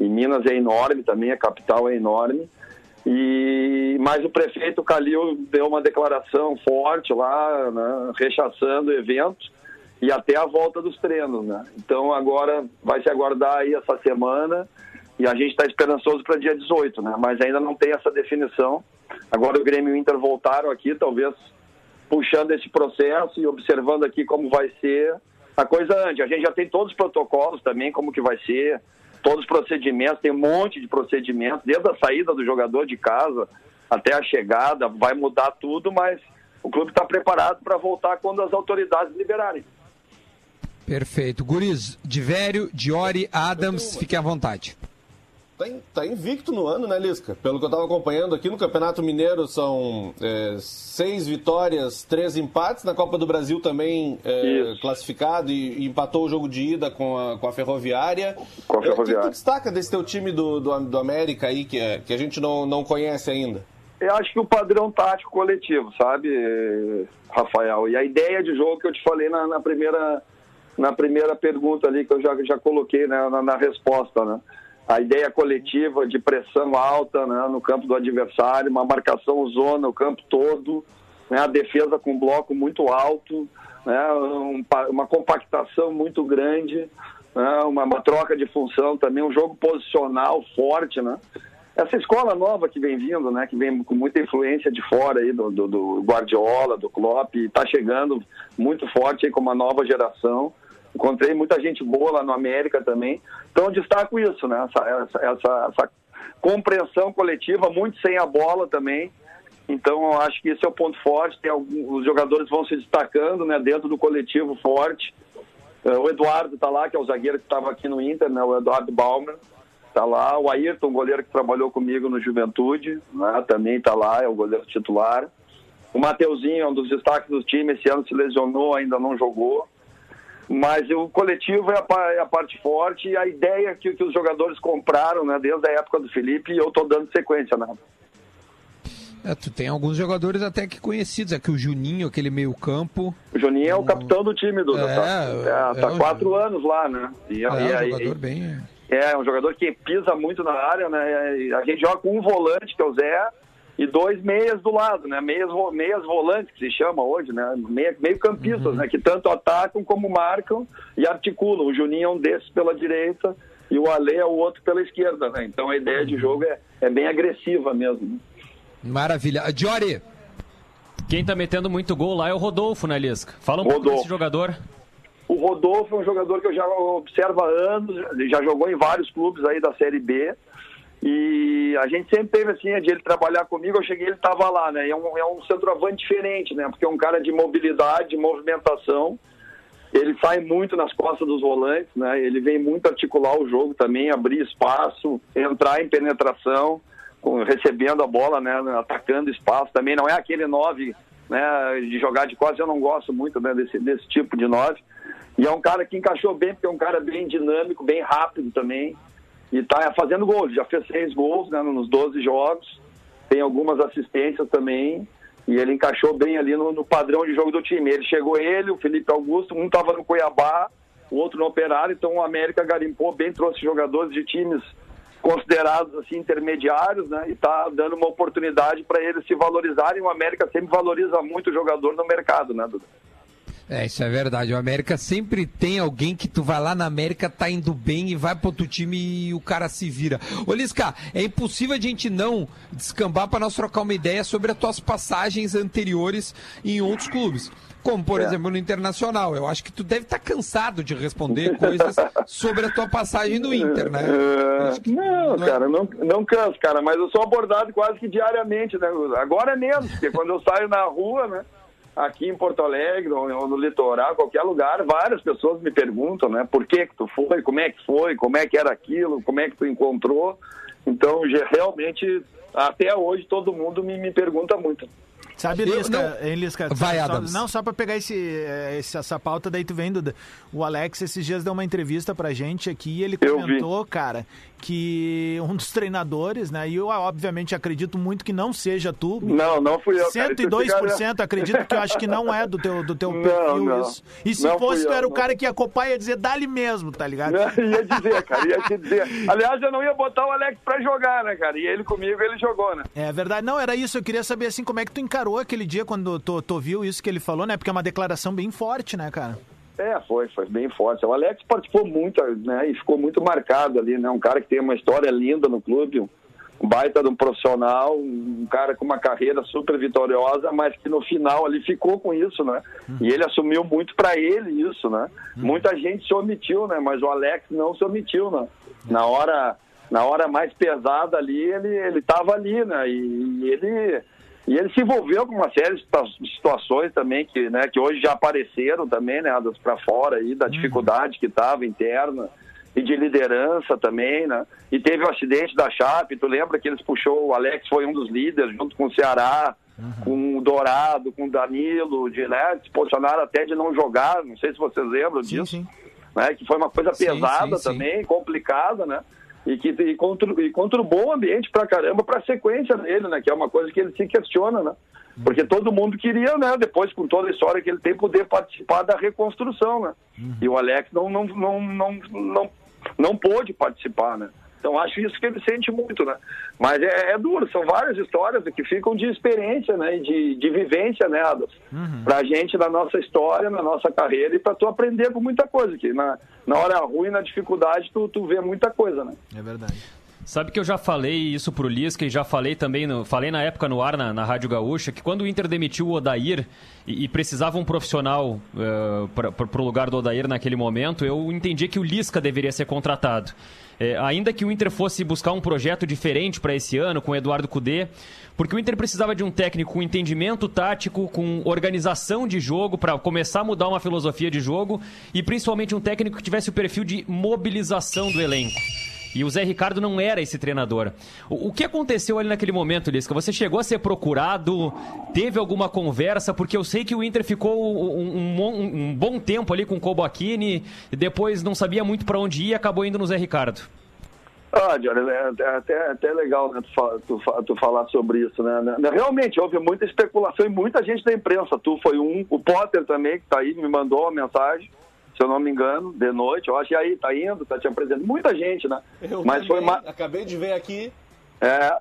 E Minas é enorme também, a capital é enorme. E mas o prefeito Calil deu uma declaração forte lá, né, rechaçando o evento e até a volta dos treinos, né? Então agora vai se aguardar aí essa semana e a gente está esperançoso para dia 18, né? Mas ainda não tem essa definição. Agora o Grêmio e o Inter voltaram aqui, talvez puxando esse processo e observando aqui como vai ser a coisa antes. A gente já tem todos os protocolos também, como que vai ser, todos os procedimentos, tem um monte de procedimentos, desde a saída do jogador de casa até a chegada, vai mudar tudo, mas o clube está preparado para voltar quando as autoridades liberarem. Perfeito. Guris, Divério, Diori, Adams, fiquem à vontade. Tá, in- tá invicto no ano, né, Lisca? Pelo que eu tava acompanhando aqui no Campeonato Mineiro, são é, seis vitórias, três empates. Na Copa do Brasil também é, classificado e, e empatou o jogo de ida com a, com a Ferroviária. Com a É, O que Ferroviária. tu destaca desse teu time do, do, do América aí, que, é- que a gente não, não conhece ainda? Eu acho que o padrão tático coletivo, sabe, Rafael? E a ideia de jogo que eu te falei na, na primeira, na primeira pergunta ali, que eu já, já coloquei né, na, na resposta, né? A ideia coletiva de pressão alta né, no campo do adversário, uma marcação zona o campo todo, né, a defesa com bloco muito alto, né, um uma compactação muito grande, né, uma, uma troca de função também, um jogo posicional forte, né? essa escola nova que vem vindo, né, que vem com muita influência de fora aí do, do, do Guardiola, do Klopp, está chegando muito forte aí com uma nova geração. Encontrei muita gente boa lá no América também. Então destaco isso, né, essa, essa, essa, essa compreensão coletiva, muito sem a bola também. Então eu acho que esse é o ponto forte. Tem alguns, os jogadores vão se destacando, né, dentro do coletivo forte. Eh, O Eduardo está lá, que é o zagueiro que estava aqui no Inter, né, o Eduardo Balmer tá lá. O Ayrton, goleiro que trabalhou comigo no Juventude, né, também tá lá, é o goleiro titular. O Mateuzinho é um dos destaques do time, esse ano se lesionou, ainda não jogou. Mas o coletivo é a, é a parte forte e a ideia que, que os jogadores compraram, né, desde a época do Felipe, e eu tô dando sequência, né? É, tu tem alguns jogadores até que conhecidos, aqui o Juninho, aquele meio campo. O Juninho é o capitão do time, Duda. É, tá, é tá um quatro anos lá, né? E, É, e- um jogador bem... É, um jogador que pisa muito na área, né? A gente joga com um volante, que é o Zé, e dois meias do lado, né? Meias, meias volantes, que se chama hoje, né? Meia, meio campistas, né? Que tanto atacam como marcam e articulam. O Juninho é um desses pela direita e o Ale é o outro pela esquerda, né? Então a ideia de jogo é, é bem agressiva mesmo. né? Maravilha. Diori, Quem tá metendo muito gol lá é o Rodolfo, né, Lisca? Fala um pouco Rodolfo. desse jogador. O Rodolfo é um jogador que eu já observo há anos, já jogou em vários clubes aí da Série B. E a gente sempre teve assim, de ele trabalhar comigo, eu cheguei ele estava lá, né? É um, é um centroavante diferente, né? Porque é um cara de mobilidade, de movimentação. Ele sai muito nas costas dos volantes, né? Ele vem muito articular o jogo também, abrir espaço, entrar em penetração, com- recebendo a bola, né? Atacando espaço. Também não é aquele nove, né? De jogar de costas, eu não gosto muito né? desse, desse tipo de nove. E é um cara que encaixou bem, porque é um cara bem dinâmico, bem rápido também. E tá fazendo gols. Já fez seis gols né, nos 12 jogos. Tem algumas assistências também. E ele encaixou bem ali no, no padrão de jogo do time. Ele chegou ele, o Felipe Augusto, um estava no Cuiabá, o outro no Operário. Então o América garimpou bem, trouxe jogadores de times considerados assim intermediários, né? E tá dando uma oportunidade para eles se valorizarem. O América sempre valoriza muito o jogador no mercado, né, Duda? É, isso é verdade. O América sempre tem alguém que tu vai lá na América, tá indo bem e vai pro outro time e o cara se vira. Ô, Lisca, é impossível a gente não descambar para nós trocar uma ideia sobre as tuas passagens anteriores em outros clubes. Como, por É. exemplo, no Internacional. Eu acho que tu deve estar cansado de responder coisas [laughs] sobre a tua passagem no Inter, né? É, que não, não é- cara, não, não canso, cara, mas eu sou abordado quase que diariamente, né? Agora é menos, porque quando eu saio na rua, né? Aqui em Porto Alegre, ou no litoral, qualquer lugar, várias pessoas me perguntam, né? Por que que tu foi, como é que foi, como é que era aquilo, como é que tu encontrou. Então, já- realmente, até hoje, todo mundo me, me pergunta muito. Sabe, Lisca, não- Lisca? Vai, só, Adams. Não, só pra pegar esse, eh, esse- essa pauta, daí tu vendo. O Alex esses dias deu uma entrevista pra gente aqui e ele comentou, cara, que um dos treinadores, né? E eu, obviamente, acredito muito que não seja tu. Não, não fui eu. cara, isso 102% acredito que eu acho que não é do teu, do teu [laughs] Não, perfil não. isso. E se Não fosse, tu eu, era o cara que ia copar e ia dizer, dá-lhe mesmo, tá ligado? Não, ia dizer, cara, ia te dizer. Aliás, eu não ia botar o Alex pra jogar, né, cara? E ele comigo, ele jogou, né? É verdade. Não, era isso. Eu queria saber, assim, como é que tu encarou aquele dia quando tu, tu viu isso que ele falou, né? Porque é uma declaração bem forte, né, cara? É, foi, foi bem forte. O Alex participou muito, né, e ficou muito marcado ali, né? Um cara que tem uma história linda no clube, um baita de um profissional, um cara com uma carreira super vitoriosa, mas que no final ali ficou com isso, né? E ele assumiu muito para ele isso, né? Muita gente se omitiu, né? Mas o Alex não se omitiu, né? Na hora, na hora mais pesada ali, ele ele estava ali, né? E, e ele e ele se envolveu com uma série de situa- situações também que, né, que hoje já apareceram também, né, para fora aí, da dificuldade que estava interna e de liderança também, né? E teve o acidente da Chape, tu lembra que eles puxou, o Alex foi um dos líderes junto com o Ceará, com o Dourado, com o Danilo, de, né, se posicionaram até de não jogar, não sei se vocês lembram Sim, disso sim. né, que foi uma coisa Sim, pesada também, complicada, né? E que e e conturbou o ambiente pra caramba pra sequência dele, né? Que é uma coisa que ele se questiona, né? Porque todo mundo queria, né? Depois, com toda a história que ele tem, poder participar da reconstrução, né? E o Alex não, não, não, não, não, não pôde participar, né? Então, acho isso que ele sente muito, né? Mas é, é duro, são várias histórias que ficam de experiência, né? E de, de vivência, né, Adas? Pra gente, na nossa história, na nossa carreira, e pra tu aprender com muita coisa. Que na, na hora ruim, na dificuldade, tu, tu vê muita coisa, né? É verdade. Sabe que eu já falei isso pro Lisca e já falei também, no, falei na época no ar na, na Rádio Gaúcha, que quando o Inter demitiu o Odair e, e precisava um profissional uh, para o lugar do Odair naquele momento, eu entendi que o Lisca deveria ser contratado. É, ainda que o Inter fosse buscar um projeto diferente para esse ano, com o Eduardo Cudê, porque o Inter precisava de um técnico com entendimento tático, com organização de jogo, para começar a mudar uma filosofia de jogo, e principalmente um técnico que tivesse o perfil de mobilização do elenco. E o Zé Ricardo não era esse treinador. O, o que aconteceu ali naquele momento, Lisca? Você chegou a ser procurado? Teve alguma conversa? Porque eu sei que o Inter ficou um, um, um, bom tempo ali com o Coboachini, e depois não sabia muito para onde ir e acabou indo no Zé Ricardo. Ah, Johnny, é, até, até legal né, tu, tu, tu, falar sobre isso, né? Realmente, houve muita especulação e muita gente da imprensa. Tu foi um, o Potter também, que tá aí, me mandou uma mensagem, se eu não me engano, de noite. Eu acho que aí, tá indo, tá te apresentando. Muita gente, né? Eu Mas também, foi Acabei de ver aqui. É,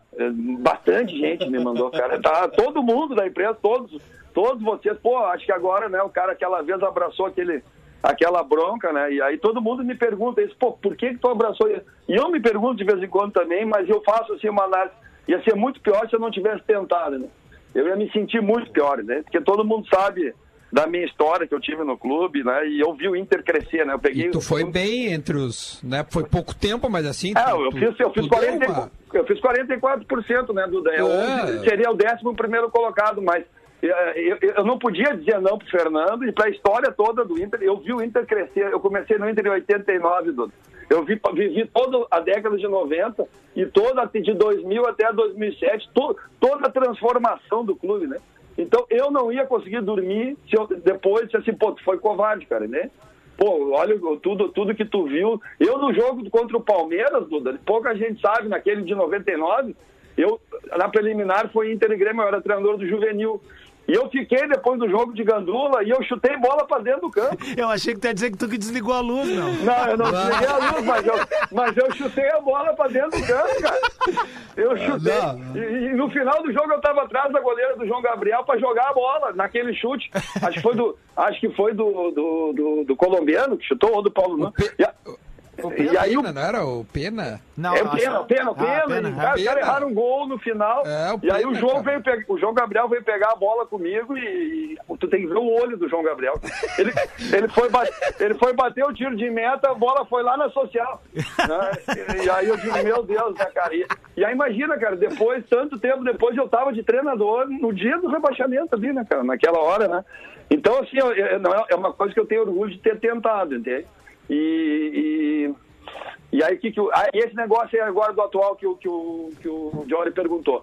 bastante gente me mandou, cara. Tá, todo mundo da imprensa, todos, todos vocês. Pô, acho que agora, né, o cara aquela vez abraçou aquele aquela bronca, né? E aí todo mundo me pergunta isso, pô, por que, que tu abraçou isso? E eu me pergunto de vez em quando também, mas eu faço assim uma análise. Ia ser muito pior se eu não tivesse tentado, né? Eu ia me sentir muito pior, né? Porque todo mundo sabe da minha história que eu tive no clube, né? E eu vi o Inter crescer, né? Eu peguei. E tu foi bem entre os, né? Foi pouco tempo, mas assim. É, tu, eu fiz, eu fiz 40, uma... eu fiz 44%, né? Eu É. seria o décimo primeiro colocado, mas eh, eu, eu não podia dizer não pro Fernando e para a história toda do Inter. Eu vi o Inter crescer. Eu comecei no Inter em 89, Duda. Eu vi, vivi toda a década de 90 e toda de 2000 até 2007, to, toda a transformação do clube, né? Então eu não ia conseguir dormir se eu, depois se assim, pô, tu foi covarde, cara, né? Pô, olha tudo, tudo que tu viu. Eu no jogo contra o Palmeiras, Duda, pouca gente sabe, naquele de 99, eu, na preliminar foi Inter e Grêmio, eu era treinador do juvenil. E eu fiquei depois do jogo de Gandula e eu chutei bola pra dentro do campo. [laughs] Eu achei que tu ia dizer que tu que desligou a luz, não. Não, eu não desliguei a luz, mas eu, mas eu chutei a bola pra dentro do campo, cara. Eu chutei. não. E, e no final do jogo eu tava atrás da goleira do João Gabriel pra jogar a bola, naquele chute. Acho que foi do, acho que foi do, do, do, do colombiano que chutou, ou do Paulo. Não. E, O e aí o Pena, não era o Pena? Não, é acho- pena, pena, Ah, pena. pena, e, é. cara, os Pena. caras erraram um gol no final. É, o e aí o pena, João cara. veio pe- o João Gabriel veio pegar a bola comigo e, tu tem que ver o olho do João Gabriel. Ele, ele, foi, ele foi bater o tiro de meta, a bola foi lá na social. né? E, aí eu digo, meu Deus, né, cara? E, e aí imagina, cara, depois, tanto tempo depois, eu tava de treinador no dia do rebaixamento ali, né, cara? Naquela hora, né? Então, assim, eu- eu- não é, é uma coisa que eu tenho orgulho de ter tentado, entende? E, e, e aí, que, que, aí esse negócio aí agora do atual que, o- que, o, que o Johnny perguntou.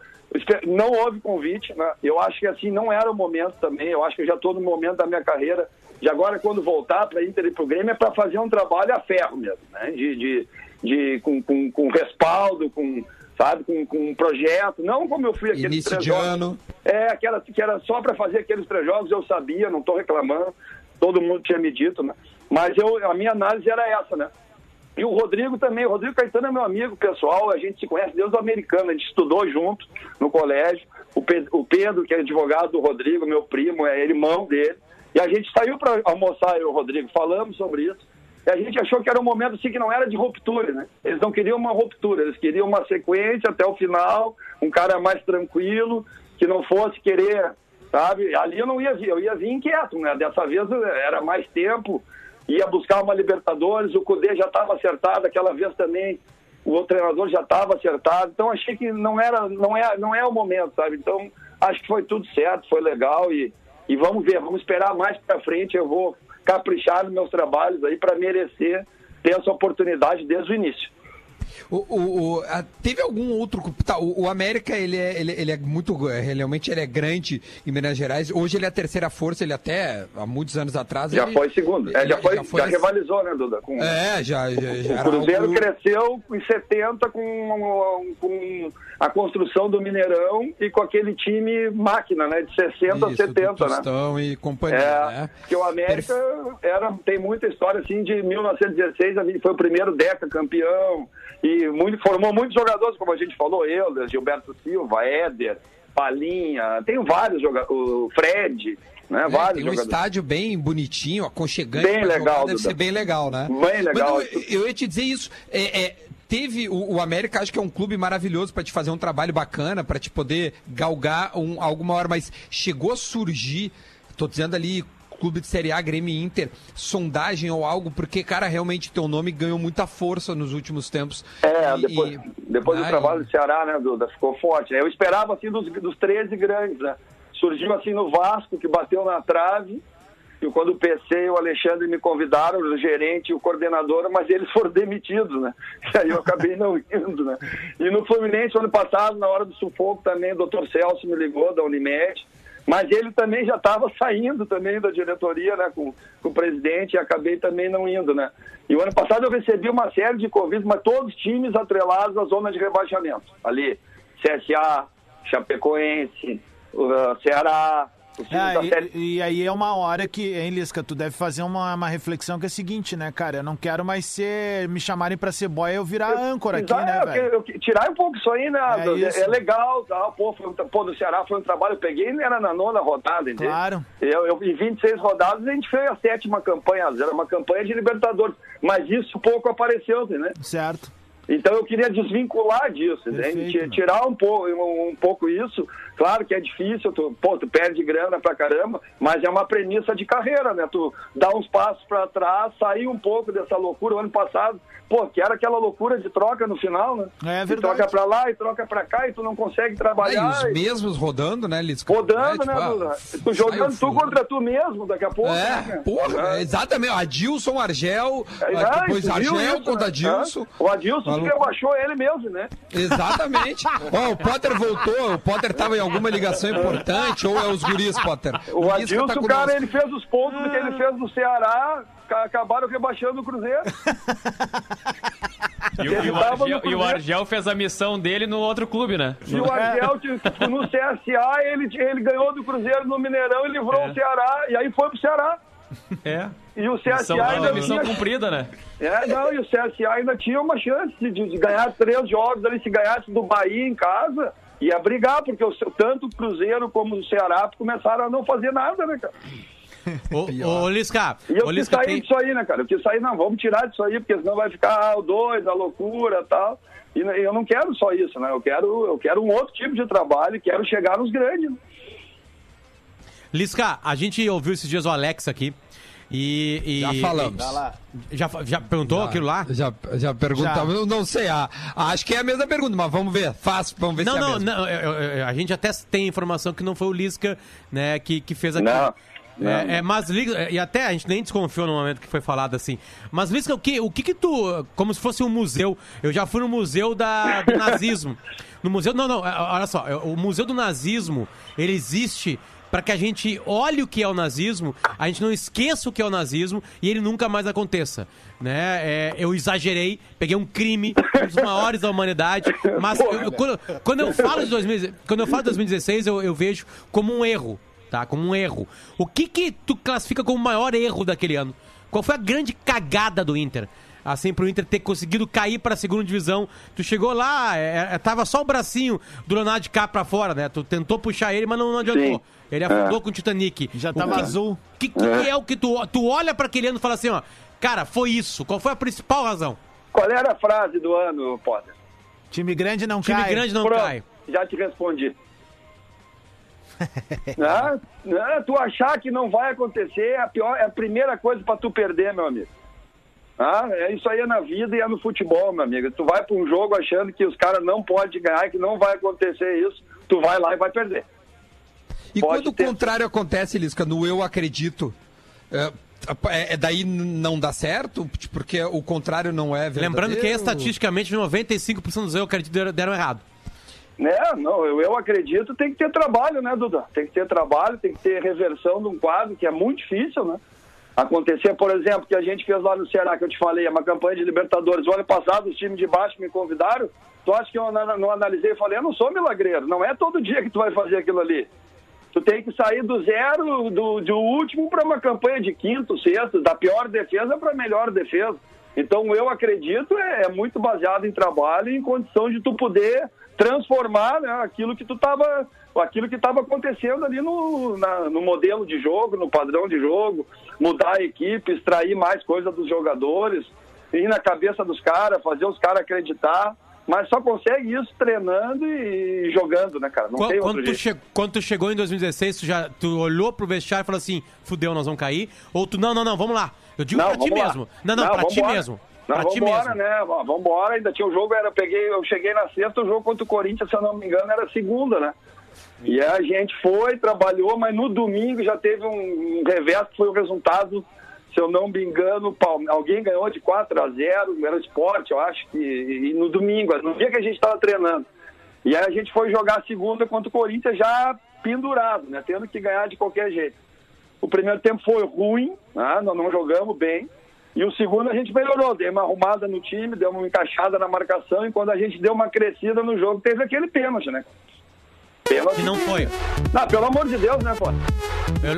Não houve convite, né? Eu acho que assim não era o momento também. Eu acho que eu já estou no momento da minha carreira. De agora, quando voltar para Inter e para o Grêmio, é para fazer um trabalho a ferro mesmo, né? De, de, de, com, com, com respaldo, com, sabe, com, com um projeto. Não como eu fui aqueles Início três de jogos. ano. É, aquela que era só para fazer aqueles três jogos, eu sabia, não estou reclamando, todo mundo tinha me dito, né? Mas eu, a minha análise era essa, né? E o Rodrigo também, o Rodrigo Caetano é meu amigo pessoal, a gente se conhece desde o americano, a gente estudou junto no colégio. O Pedro, o Pedro, que é advogado do Rodrigo, meu primo, é irmão dele. E a gente saiu para almoçar, eu e o Rodrigo, falamos sobre isso. E a gente achou que era um momento assim que não era de ruptura, né? Eles não queriam uma ruptura, eles queriam uma sequência até o final, um cara mais tranquilo, que não fosse querer, sabe? Ali eu não ia vir, eu ia vir inquieto, né? Dessa vez era mais tempo, ia buscar uma Libertadores, o Cudê já estava acertado, aquela vez também o treinador já estava acertado, então achei que não era, não é, não é o momento, sabe? Então acho que foi tudo certo, foi legal e, e vamos ver, vamos esperar mais para frente, eu vou caprichar nos meus trabalhos aí para merecer ter essa oportunidade desde o início. O, o- o- a- teve algum outro. Tá, o, o América, ele é, ele, ele é muito. é, Realmente ele é grande em Minas Gerais. Hoje ele é a terceira força, ele até, há muitos anos atrás. Já ele- foi segundo, é, já, foi, já, foi- rivalizou, né, Duda? Com, É, já, já, já O Cruzeiro algo- cresceu em 70 com, com a construção do Mineirão e com aquele time máquina, né? De 60 a Isso, 70, do né? Tostão e companhia, É, né? que o América era, tem muita história assim de 1916, a gente foi o primeiro Deca campeão e muito, formou muitos jogadores, como a gente falou, eu, Gilberto Silva, Éder, Palinha, tem vários jogadores, o Fred, né? É, vários tem um jogadores. estádio bem bonitinho, aconchegante. Bem legal, jogar, deve ser bem legal, né? Bem legal. Mas eu, eu ia te dizer isso. É, é, teve o, o América, acho que é um clube maravilhoso para te fazer um trabalho bacana, para te poder galgar um, algo maior, mas chegou a surgir, tô dizendo ali. Clube de Série A, Grêmio e Inter, sondagem ou algo, porque, cara, realmente teu nome ganhou muita força nos últimos tempos. É, E- depois, depois do trabalho do Ceará, né, Duda? Ficou forte. né? Eu esperava, assim, dos, dos 13 grandes, né? Surgiu, assim, no Vasco, que bateu na trave. e quando o PC e o Alexandre me convidaram, o gerente e o coordenador, mas eles foram demitidos, né? [laughs] E aí eu acabei não indo, né? E no Fluminense, ano passado, na hora do sufoco também, o doutor Celso me ligou da Unimed, mas ele também já estava [laughs] saindo também da diretoria, né, com, com o presidente, e acabei também não indo, né? E o ano passado eu recebi uma série de convites, mas todos times atrelados à zona de rebaixamento. Ali, CSA, Chapecoense, Ceará, É, da série e, e aí é uma hora que, hein, Lisca, tu deve fazer uma, uma reflexão que é a seguinte, né, cara? Eu não quero mais ser, me chamarem pra ser boy e eu virar âncora aqui, né, eu velho? eu que- tirar um pouco isso aí, né? É É, é legal, tá? Pô, foi pô, do Ceará foi um trabalho, eu peguei ele era na nona rodada, entendeu? Claro. Eu, eu, em 26 rodadas a gente fez a sétima campanha, era uma campanha de Libertadores, mas isso pouco apareceu, né? Certo. Então eu queria desvincular disso, Perfeito, entende? Ti- mano. tirar um pouco, um, um pouco isso. Claro que é difícil, tu, pô, tu perde grana pra caramba, mas é uma premissa de carreira, né? Tu dá uns passos pra trás, sair um pouco dessa loucura. O ano passado, pô, que era aquela loucura de troca no final, né? É verdade. troca pra lá e troca pra cá e tu não consegue É, e trabalhar. os e- mesmos rodando, né, Lisca? Rodando, É, né, tipo, ah, Duda? Tu jogando tu contra tu mesmo daqui a pouco. É, né? porra, exatamente. Adilson, Argel, Ah, depois tu Argel isso, contra né? Adilson. Ah, O Adilson Maluco. que rebaixou ele mesmo, né? Exatamente. [laughs] Ó, o Potter voltou, o Potter tava em alguma ligação importante, ou é os guris, Potter? O Adilson, tá o cara, ele fez os pontos que ele fez no Ceará, ca- acabaram rebaixando o Cruzeiro. E, o- e o Argel, e o. Argel fez a missão dele no outro clube, né? E o Argel, tipo, no CSA, ele, ele ganhou do Cruzeiro no Mineirão e livrou É. o Ceará, e aí foi pro Ceará. É. E o Missão, CSA ainda missão tinha... cumprida, né? É, não, e o CSA ainda tinha uma chance de, de ganhar três jogos ali, se ganhasse do Bahia em casa, ia brigar, porque o, seu- tanto o Cruzeiro como o Ceará começaram a não fazer nada, né, cara? Ô, [laughs] ô, Lisca, E eu ô, quis Lisca, sair tem... disso aí, né, cara? Eu quis sair, não, vamos tirar disso aí, porque senão vai ficar ah, o dois, a loucura e tal. E n- eu não quero só isso, né? Eu quero, eu quero um outro tipo de trabalho, quero chegar nos grandes. né? Lisca, a gente ouviu esses dias o Alex aqui. E, e- Já falamos. e- já, já perguntou aquilo lá? Já, já perguntava, eu não sei, ah, acho que é a mesma pergunta, mas vamos ver, faz, vamos ver Não, se é a não, mesma. não, eu- eu- eu- a gente até tem informação que não foi o Lisca, né, que, que fez aquilo. Não, não. É, é, mas, Li- e até a gente nem desconfiou no momento que foi falado assim. Mas, Lisca, o que, o que que tu, como se fosse um museu, eu já fui no museu da, do nazismo. No museu, não, não, é, olha só, é, o museu do nazismo, ele existe para que a gente olhe o que é o nazismo, a gente não esqueça o que é o nazismo e ele nunca mais aconteça. Né? É, eu exagerei, peguei um crime, um dos maiores da humanidade, mas eu- eu- quando, quando eu falo de 2000, quando eu falo de 2016, eu, eu vejo como um erro, tá? Como um erro. O que que tu classifica como o maior erro daquele ano? Qual foi a grande cagada do Inter? Assim, pro Inter ter conseguido cair pra segunda divisão. Tu chegou lá, é, é, tava só o bracinho do Leonardo de cá pra fora, né? Tu tentou puxar ele, mas não, não adiantou. Sim. Ele afundou com o Titanic. Já tava que- azul. O que, que é o que tu, tu olha pra aquele ano e fala assim, ó, cara, foi isso. Qual foi a principal razão? Qual era a frase do ano, Potter? Time grande não Time cai. grande não Pronto, cai. já te respondi. Ah, não, tu achar que não vai acontecer é a, pior, é a primeira coisa pra tu perder, meu amigo. Ah, é isso aí é na vida e é no futebol, meu amigo. Tu vai pra um jogo achando que os caras não podem ganhar, que não vai acontecer isso, tu vai lá e vai perder. E Pode quando o ter. contrário acontece, Lisca, no eu acredito, é, é- é daí não dá certo? Porque o contrário não é verdadeiro? Lembrando que estatisticamente 95% dos eu acredito deram, errado. Né? Não, eu, eu acredito tem que ter trabalho, né, Duda? Tem que ter trabalho, tem que ter reversão de um quadro que é muito difícil, né? Acontecer, por exemplo, que a gente fez lá no Ceará, que eu te falei, é uma campanha de Libertadores. O ano passado, os times de baixo me convidaram. Tu acha que eu não analisei e falei, eu não sou milagreiro, não é todo dia que tu vai fazer aquilo ali. Tu tem que sair do zero, do, do último, para uma campanha de quinto, sexto, da pior defesa para a melhor defesa. Então, eu acredito, é, é muito baseado em trabalho e em condição de tu poder transformar né, aquilo que tu estava aquilo que estava acontecendo ali no, na- no modelo de jogo, no padrão de jogo, mudar a equipe, extrair mais coisa dos jogadores, ir na cabeça dos caras, fazer os caras acreditar. Mas só consegue isso treinando e jogando, né, cara? Não Qu- tem Quando outro tu, jeito. che- quando tu chegou em 2016, tu já tu olhou pro vestiário e falou assim, fudeu, nós vamos cair? Ou tu, não, não, não, vamos lá. Eu digo pra ti lá. mesmo. Não, não, pra ti vambora. mesmo. Não, pra ti vambora, mesmo. né? Ó, Vambora, ainda tinha um jogo, era, eu peguei, eu cheguei na sexta, o jogo contra o Corinthians, se eu não me engano, era segunda, né? E a gente foi, trabalhou, mas no domingo já teve um, um revés que foi o resultado, se eu não me engano, alguém ganhou de 4 a 0 era esporte, eu acho que. E no domingo, no dia que a gente estava treinando. E aí a gente foi jogar a segunda contra o Corinthians já pendurado, né? Tendo que ganhar de qualquer jeito. O primeiro tempo foi ruim, né? nós não jogamos bem. E o segundo a gente melhorou, deu uma arrumada no time, deu uma encaixada na marcação. E quando a gente deu uma crescida no jogo, teve aquele pênalti, né? Que não foi. Não, pelo amor de Deus, né, pô?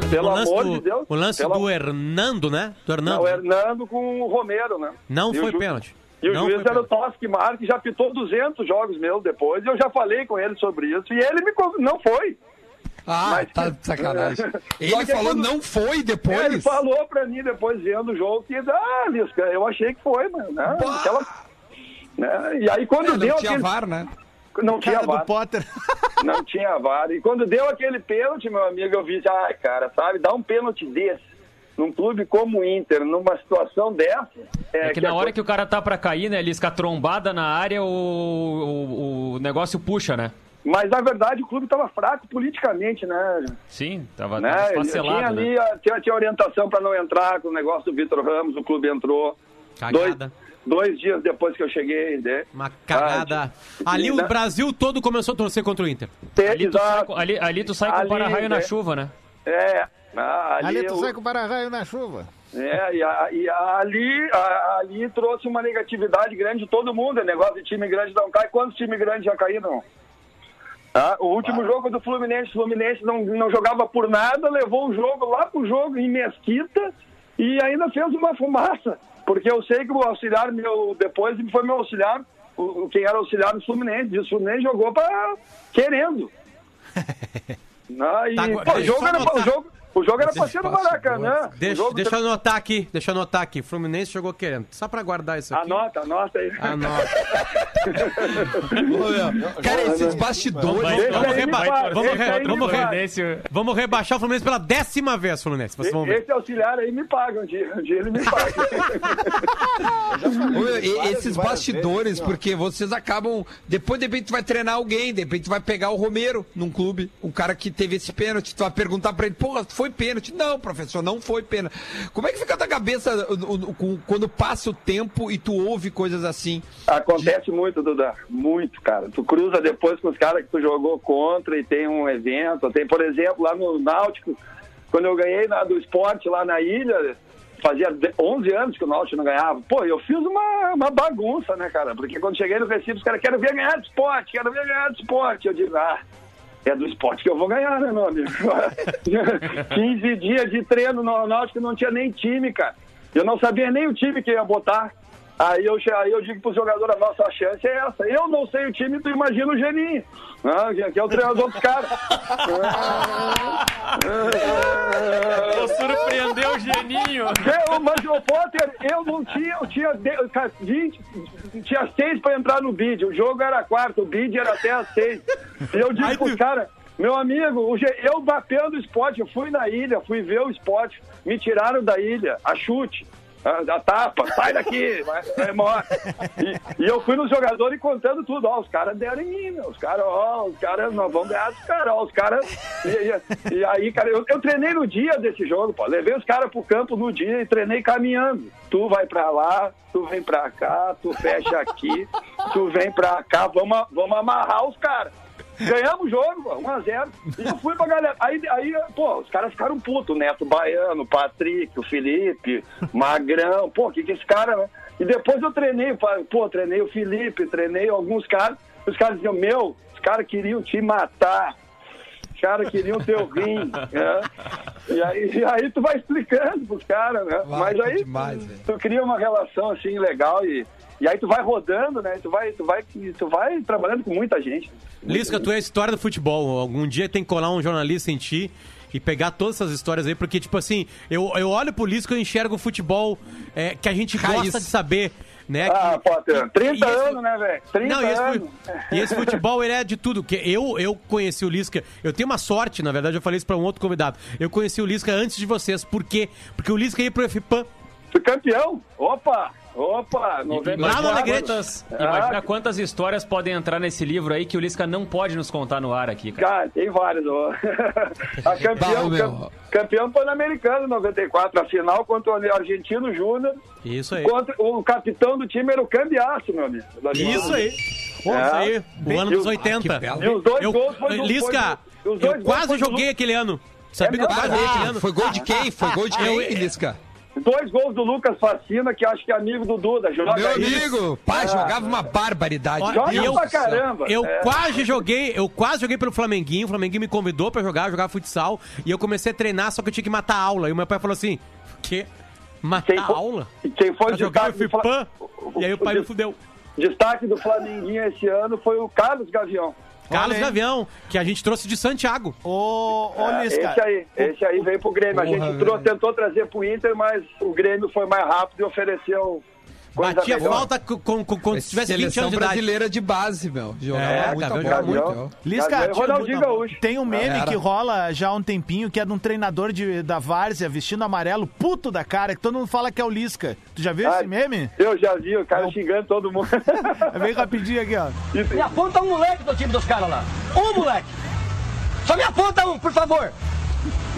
Pelo o lance, amor do, de Deus. o lance Pelo- do Hernando, né? Do Hernando. Não, o Hernando com o Romero, né? Não E foi ju- pênalti. E o Não juiz era o pênalti. Toschi que já pitou 200 jogos meus depois. E eu já falei com ele sobre isso. E ele me não foi. Ah, Mas- tá de sacanagem. [laughs] Ele falou quando- não foi depois? Ele falou pra mim depois vendo o jogo que, ah, Lisca, eu achei que foi, mano. Né? Aquela- né? E aí quando É, deu não tinha aquele... VAR, né? [laughs] Não tinha Cara do VAR. Potter. Não tinha VAR. E quando deu aquele pênalti, meu amigo, eu vi, ai, cara, sabe, dá um pênalti desse num clube como o Inter, numa situação dessa. É que na hora co- que o cara tá pra cair, né, Lisca, a trombada na área, o, o, o negócio puxa, né? Mas na verdade o clube estava fraco politicamente, né? Sim, tava, né? Ele tinha ali, né? a- tinha, tinha orientação para não entrar com o negócio do Vitor Ramos, o clube entrou. Cagada. dois dias depois que eu cheguei, né? Uma cagada. Ah, Ali o Brasil todo começou a torcer contra o Inter. Te- Ali tu, sai, ali, ali tu sai com o para-raio na né? chuva, né? É, ah, ali, Ali tu eu- sai com o para-raio na chuva. É, e, a- e a- ali, a- ali trouxe uma negatividade grande de todo mundo. É negócio de time grande não cai. Quantos times grandes já caíram? Ah, o último jogo do Fluminense, o Fluminense não, não jogava por nada, levou o jogo lá pro jogo em Mesquita e ainda fez uma fumaça. Porque eu sei que o auxiliar meu, depois foi meu auxiliar, o, quem era auxiliar do Fluminense, e o Fluminense jogou para querendo. [laughs] Ah, e, Tá, pô, jogo era, o jogo, o jogo era pra ser no Maracanã. Deixa, deixa eu anotar aqui, deixa eu anotar aqui. Fluminense jogou querendo. Só pra guardar isso aqui. Anota, anota aí. Anota. [laughs] Cara, esses bastidores. Vai, vamos, me reba- faz, vamos, re- vamos. Fluminense- Vamos rebaixar o Fluminense pela décima vez, Fluminense. Vocês vão ver. Esse auxiliar aí me paga um dia, um dia ele me paga. [laughs] Ô, e- esses bastidores, porque vocês acabam. Depois, de repente, tu vai treinar alguém, de repente, tu vai pegar o Romero num clube, o cara que teve esse pênalti, tu vai perguntar pra ele, porra, foi pênalti? Não, professor, não foi pênalti. Como é que fica a tua cabeça uh, uh, com- quando passa o tempo e tu ouve coisas assim? Acontece muito, Duda. Muito, cara. Tu cruza depois com os caras que tu jogou contra e tem um evento. Tem, por exemplo, lá no Náutico, quando eu ganhei na- do esporte lá na ilha, fazia de- 11 anos que o Náutico não ganhava. Pô, eu fiz uma, uma bagunça, né, cara? Porque quando cheguei no Recife, os caras querem ver ganhar do esporte, quero ver ganhar do esporte. Eu digo, ah, é do esporte que eu vou ganhar, né, meu amigo? [laughs] 15 dias de treino no Náutico não tinha nem time, cara. Eu não sabia nem o time que ia botar. Aí eu, aí eu digo pros jogadores, a nossa chance é essa. Eu não sei o time, tu imagina o Geninho. Ah, que é o treinador dos caras. [laughs] Vou surpreender o Geninho. Eu, mas o Potter, eu não tinha, eu tinha de- cara, 20, tinha seis pra entrar no bid. O jogo era quarto, o bid era até às seis. E eu digo pros caras, meu amigo, eu batendo o esporte, eu fui na ilha, fui ver o esporte, me tiraram da ilha, a chute. A, a tapa, sai daqui, vai, embora. E, e eu fui nos jogadores contando tudo. Ó, os caras deram em mim. Os caras, ó, os caras, nós vamos ganhar dos caras, ó, os caras. E, e- e aí, cara, eu, eu treinei no dia desse jogo, pô. Levei os caras pro campo no dia e treinei caminhando. Tu vai pra lá, tu vem pra cá, tu fecha aqui, tu vem pra cá, vamos, vamos amarrar os caras. Ganhamos o jogo, pô, 1x0. E eu fui pra galera. Aí, aí, pô, os caras ficaram putos, o Neto Baiano, o Patrick, o Felipe, Magrão, pô, que que esse cara, né? E depois eu treinei, pô, treinei o Felipe, treinei alguns caras. Os caras diziam, meu, os caras queriam te matar. Os caras queriam teu rim, né? E aí, e aí tu vai explicando pros caras, né? Vai, Mas aí demais, velho. tu cria uma relação assim legal e, e aí tu vai rodando, né? Tu vai, tu vai, tu vai trabalhando com muita gente. Lisca, tu é a história do futebol. Algum dia tem que colar um jornalista em ti e pegar todas essas histórias aí, porque, tipo assim, eu, eu olho pro Lisca e eu enxergo o futebol é, que a gente Raiz. gosta de saber, né? Ah, que- Potter, 30 e esse- anos, né, velho? 30 Não, e esse, anos. e esse futebol, ele é de tudo. Que eu, eu conheci o Lisca. Eu tenho uma sorte, na verdade, eu falei isso pra um outro convidado. Eu conheci o Lisca antes de vocês. Por quê? Porque o Lisca ia pro FPAM. Fui campeão. Opa! Opa, 94. Lá no Alegrete. Quantas, Ah, imagina quantas histórias podem entrar nesse livro aí que o Lisca não pode nos contar no ar aqui, cara. Cara, tem vários. ó. [laughs] a campeão, cam- campeão pan-americano em 94, a final contra o Argentino Júnior. Isso aí. Contra, o capitão do time era o Cambiaço, meu amigo. Isso aí. Pô, É. isso aí. O ano dos o- 80. que belo. E os dois Eu, gols foi do, Lisca, foi do- os dois eu gols quase foi do joguei Lu- aquele ano. Sabia É que eu quase joguei aquele Ah, ano. foi gol de quem? Foi gol de quem, Lisca? Dois gols do Lucas Facina, que acho que é amigo do Duda. Joga Meu aí. amigo, pai, Ah. jogava uma barbaridade. Olha, Joga eu- pra caramba. Eu É. quase joguei, eu quase joguei pelo Flamenguinho, o Flamenguinho me convidou pra jogar, jogar futsal, e eu comecei a treinar, só que eu tinha que matar a aula. E o meu pai falou assim: "Que? Matar Quem a foi- aula?" Quem foi Pra o jogar pã. E aí o pai me des- fudeu. Destaque do Flamenguinho esse ano foi o Carlos Gavião. Carlos aí. Gavião, que a gente trouxe de Santiago. Ô, ô É, Lisca. esse aí, esse aí veio pro Grêmio. a Porra, gente trou- velho. tentou trazer pro Inter, mas o Grêmio foi mais rápido e ofereceu coisa Batia melhor. falta com, com, com, quando tivesse 20 Seleção anos de idade. brasileira de base, meu. Jogava É, muito, Gavião jogava muito. Lisca, Gaúcho. tem um meme que rola já há um tempinho, que é de um treinador de, da Várzea vestindo amarelo, puto da cara, que todo mundo fala que é o Lisca. Tu já viu Ah, esse meme? Eu já vi o cara xingando todo mundo. [laughs] É bem rapidinho aqui, ó. Me aponta um moleque do time dos caras lá. Um moleque. Só me aponta um, por favor.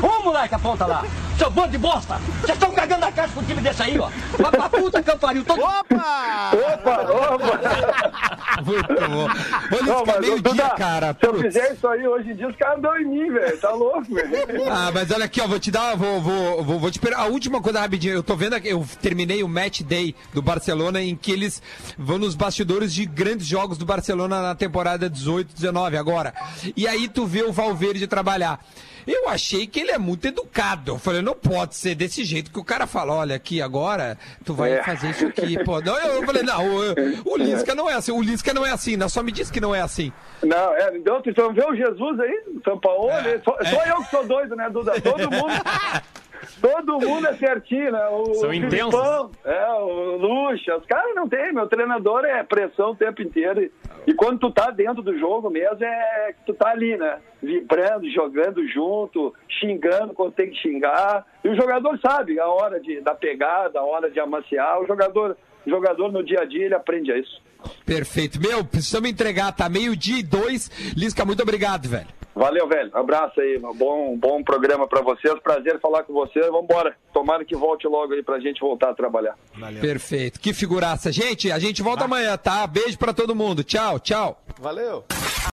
Um moleque aponta lá. Seu bando de bosta. Vocês estão cagando a casa com o time desse aí, ó. Vai pra puta que eu pariu. Todo... Opa! opa, opa! Muito bom. Ô, Não, Lisca, mas, meio Duda, dia, cara. Se eu fizer isso aí hoje em dia, os caras dão em mim, velho. Tá louco, velho. Ah, mas olha aqui, ó, vou te dar, vou, vou, vou, vou te per- a última coisa rapidinho. Eu tô vendo aqui, eu terminei o match day do Barcelona em que eles vão nos bastidores de grandes jogos do Barcelona na temporada 18, 19 agora. E aí tu vê o Valverde trabalhar. Eu achei que ele é muito educado. Eu falei, não pode ser desse jeito que o cara fala, olha aqui agora, tu vai É. fazer isso aqui. Pô, não, eu falei, não, o, o Lisca não é assim, o Lisca não é assim, não, só me diz que não é assim. Não, é, então, tu vê o Jesus aí, São Paulo, É, só, só eu que sou doido, né, Duda? Todo mundo. [laughs] Todo mundo é certinho, né? O, São o intensos. Filipão, É, o Lucha, os caras não tem, meu treinador é pressão o tempo inteiro. E, e quando tu tá dentro do jogo mesmo, é que tu tá ali, né? Vibrando, jogando junto, xingando quando tem que xingar. E o jogador sabe a hora de, da pegada, a hora de amaciar. O jogador, o jogador no dia a dia, ele aprende a isso. Perfeito. Meu, precisamos entregar, tá? Meio-dia e dois. Lisca, muito obrigado, velho. Valeu, velho. Abraço aí. Bom, bom programa pra vocês. Prazer falar com vocês. Vambora. Tomara que volte logo aí pra gente voltar a trabalhar. Perfeito. Que figuraça. Gente, a gente volta amanhã, tá? Beijo pra todo mundo. Tchau, tchau. Valeu!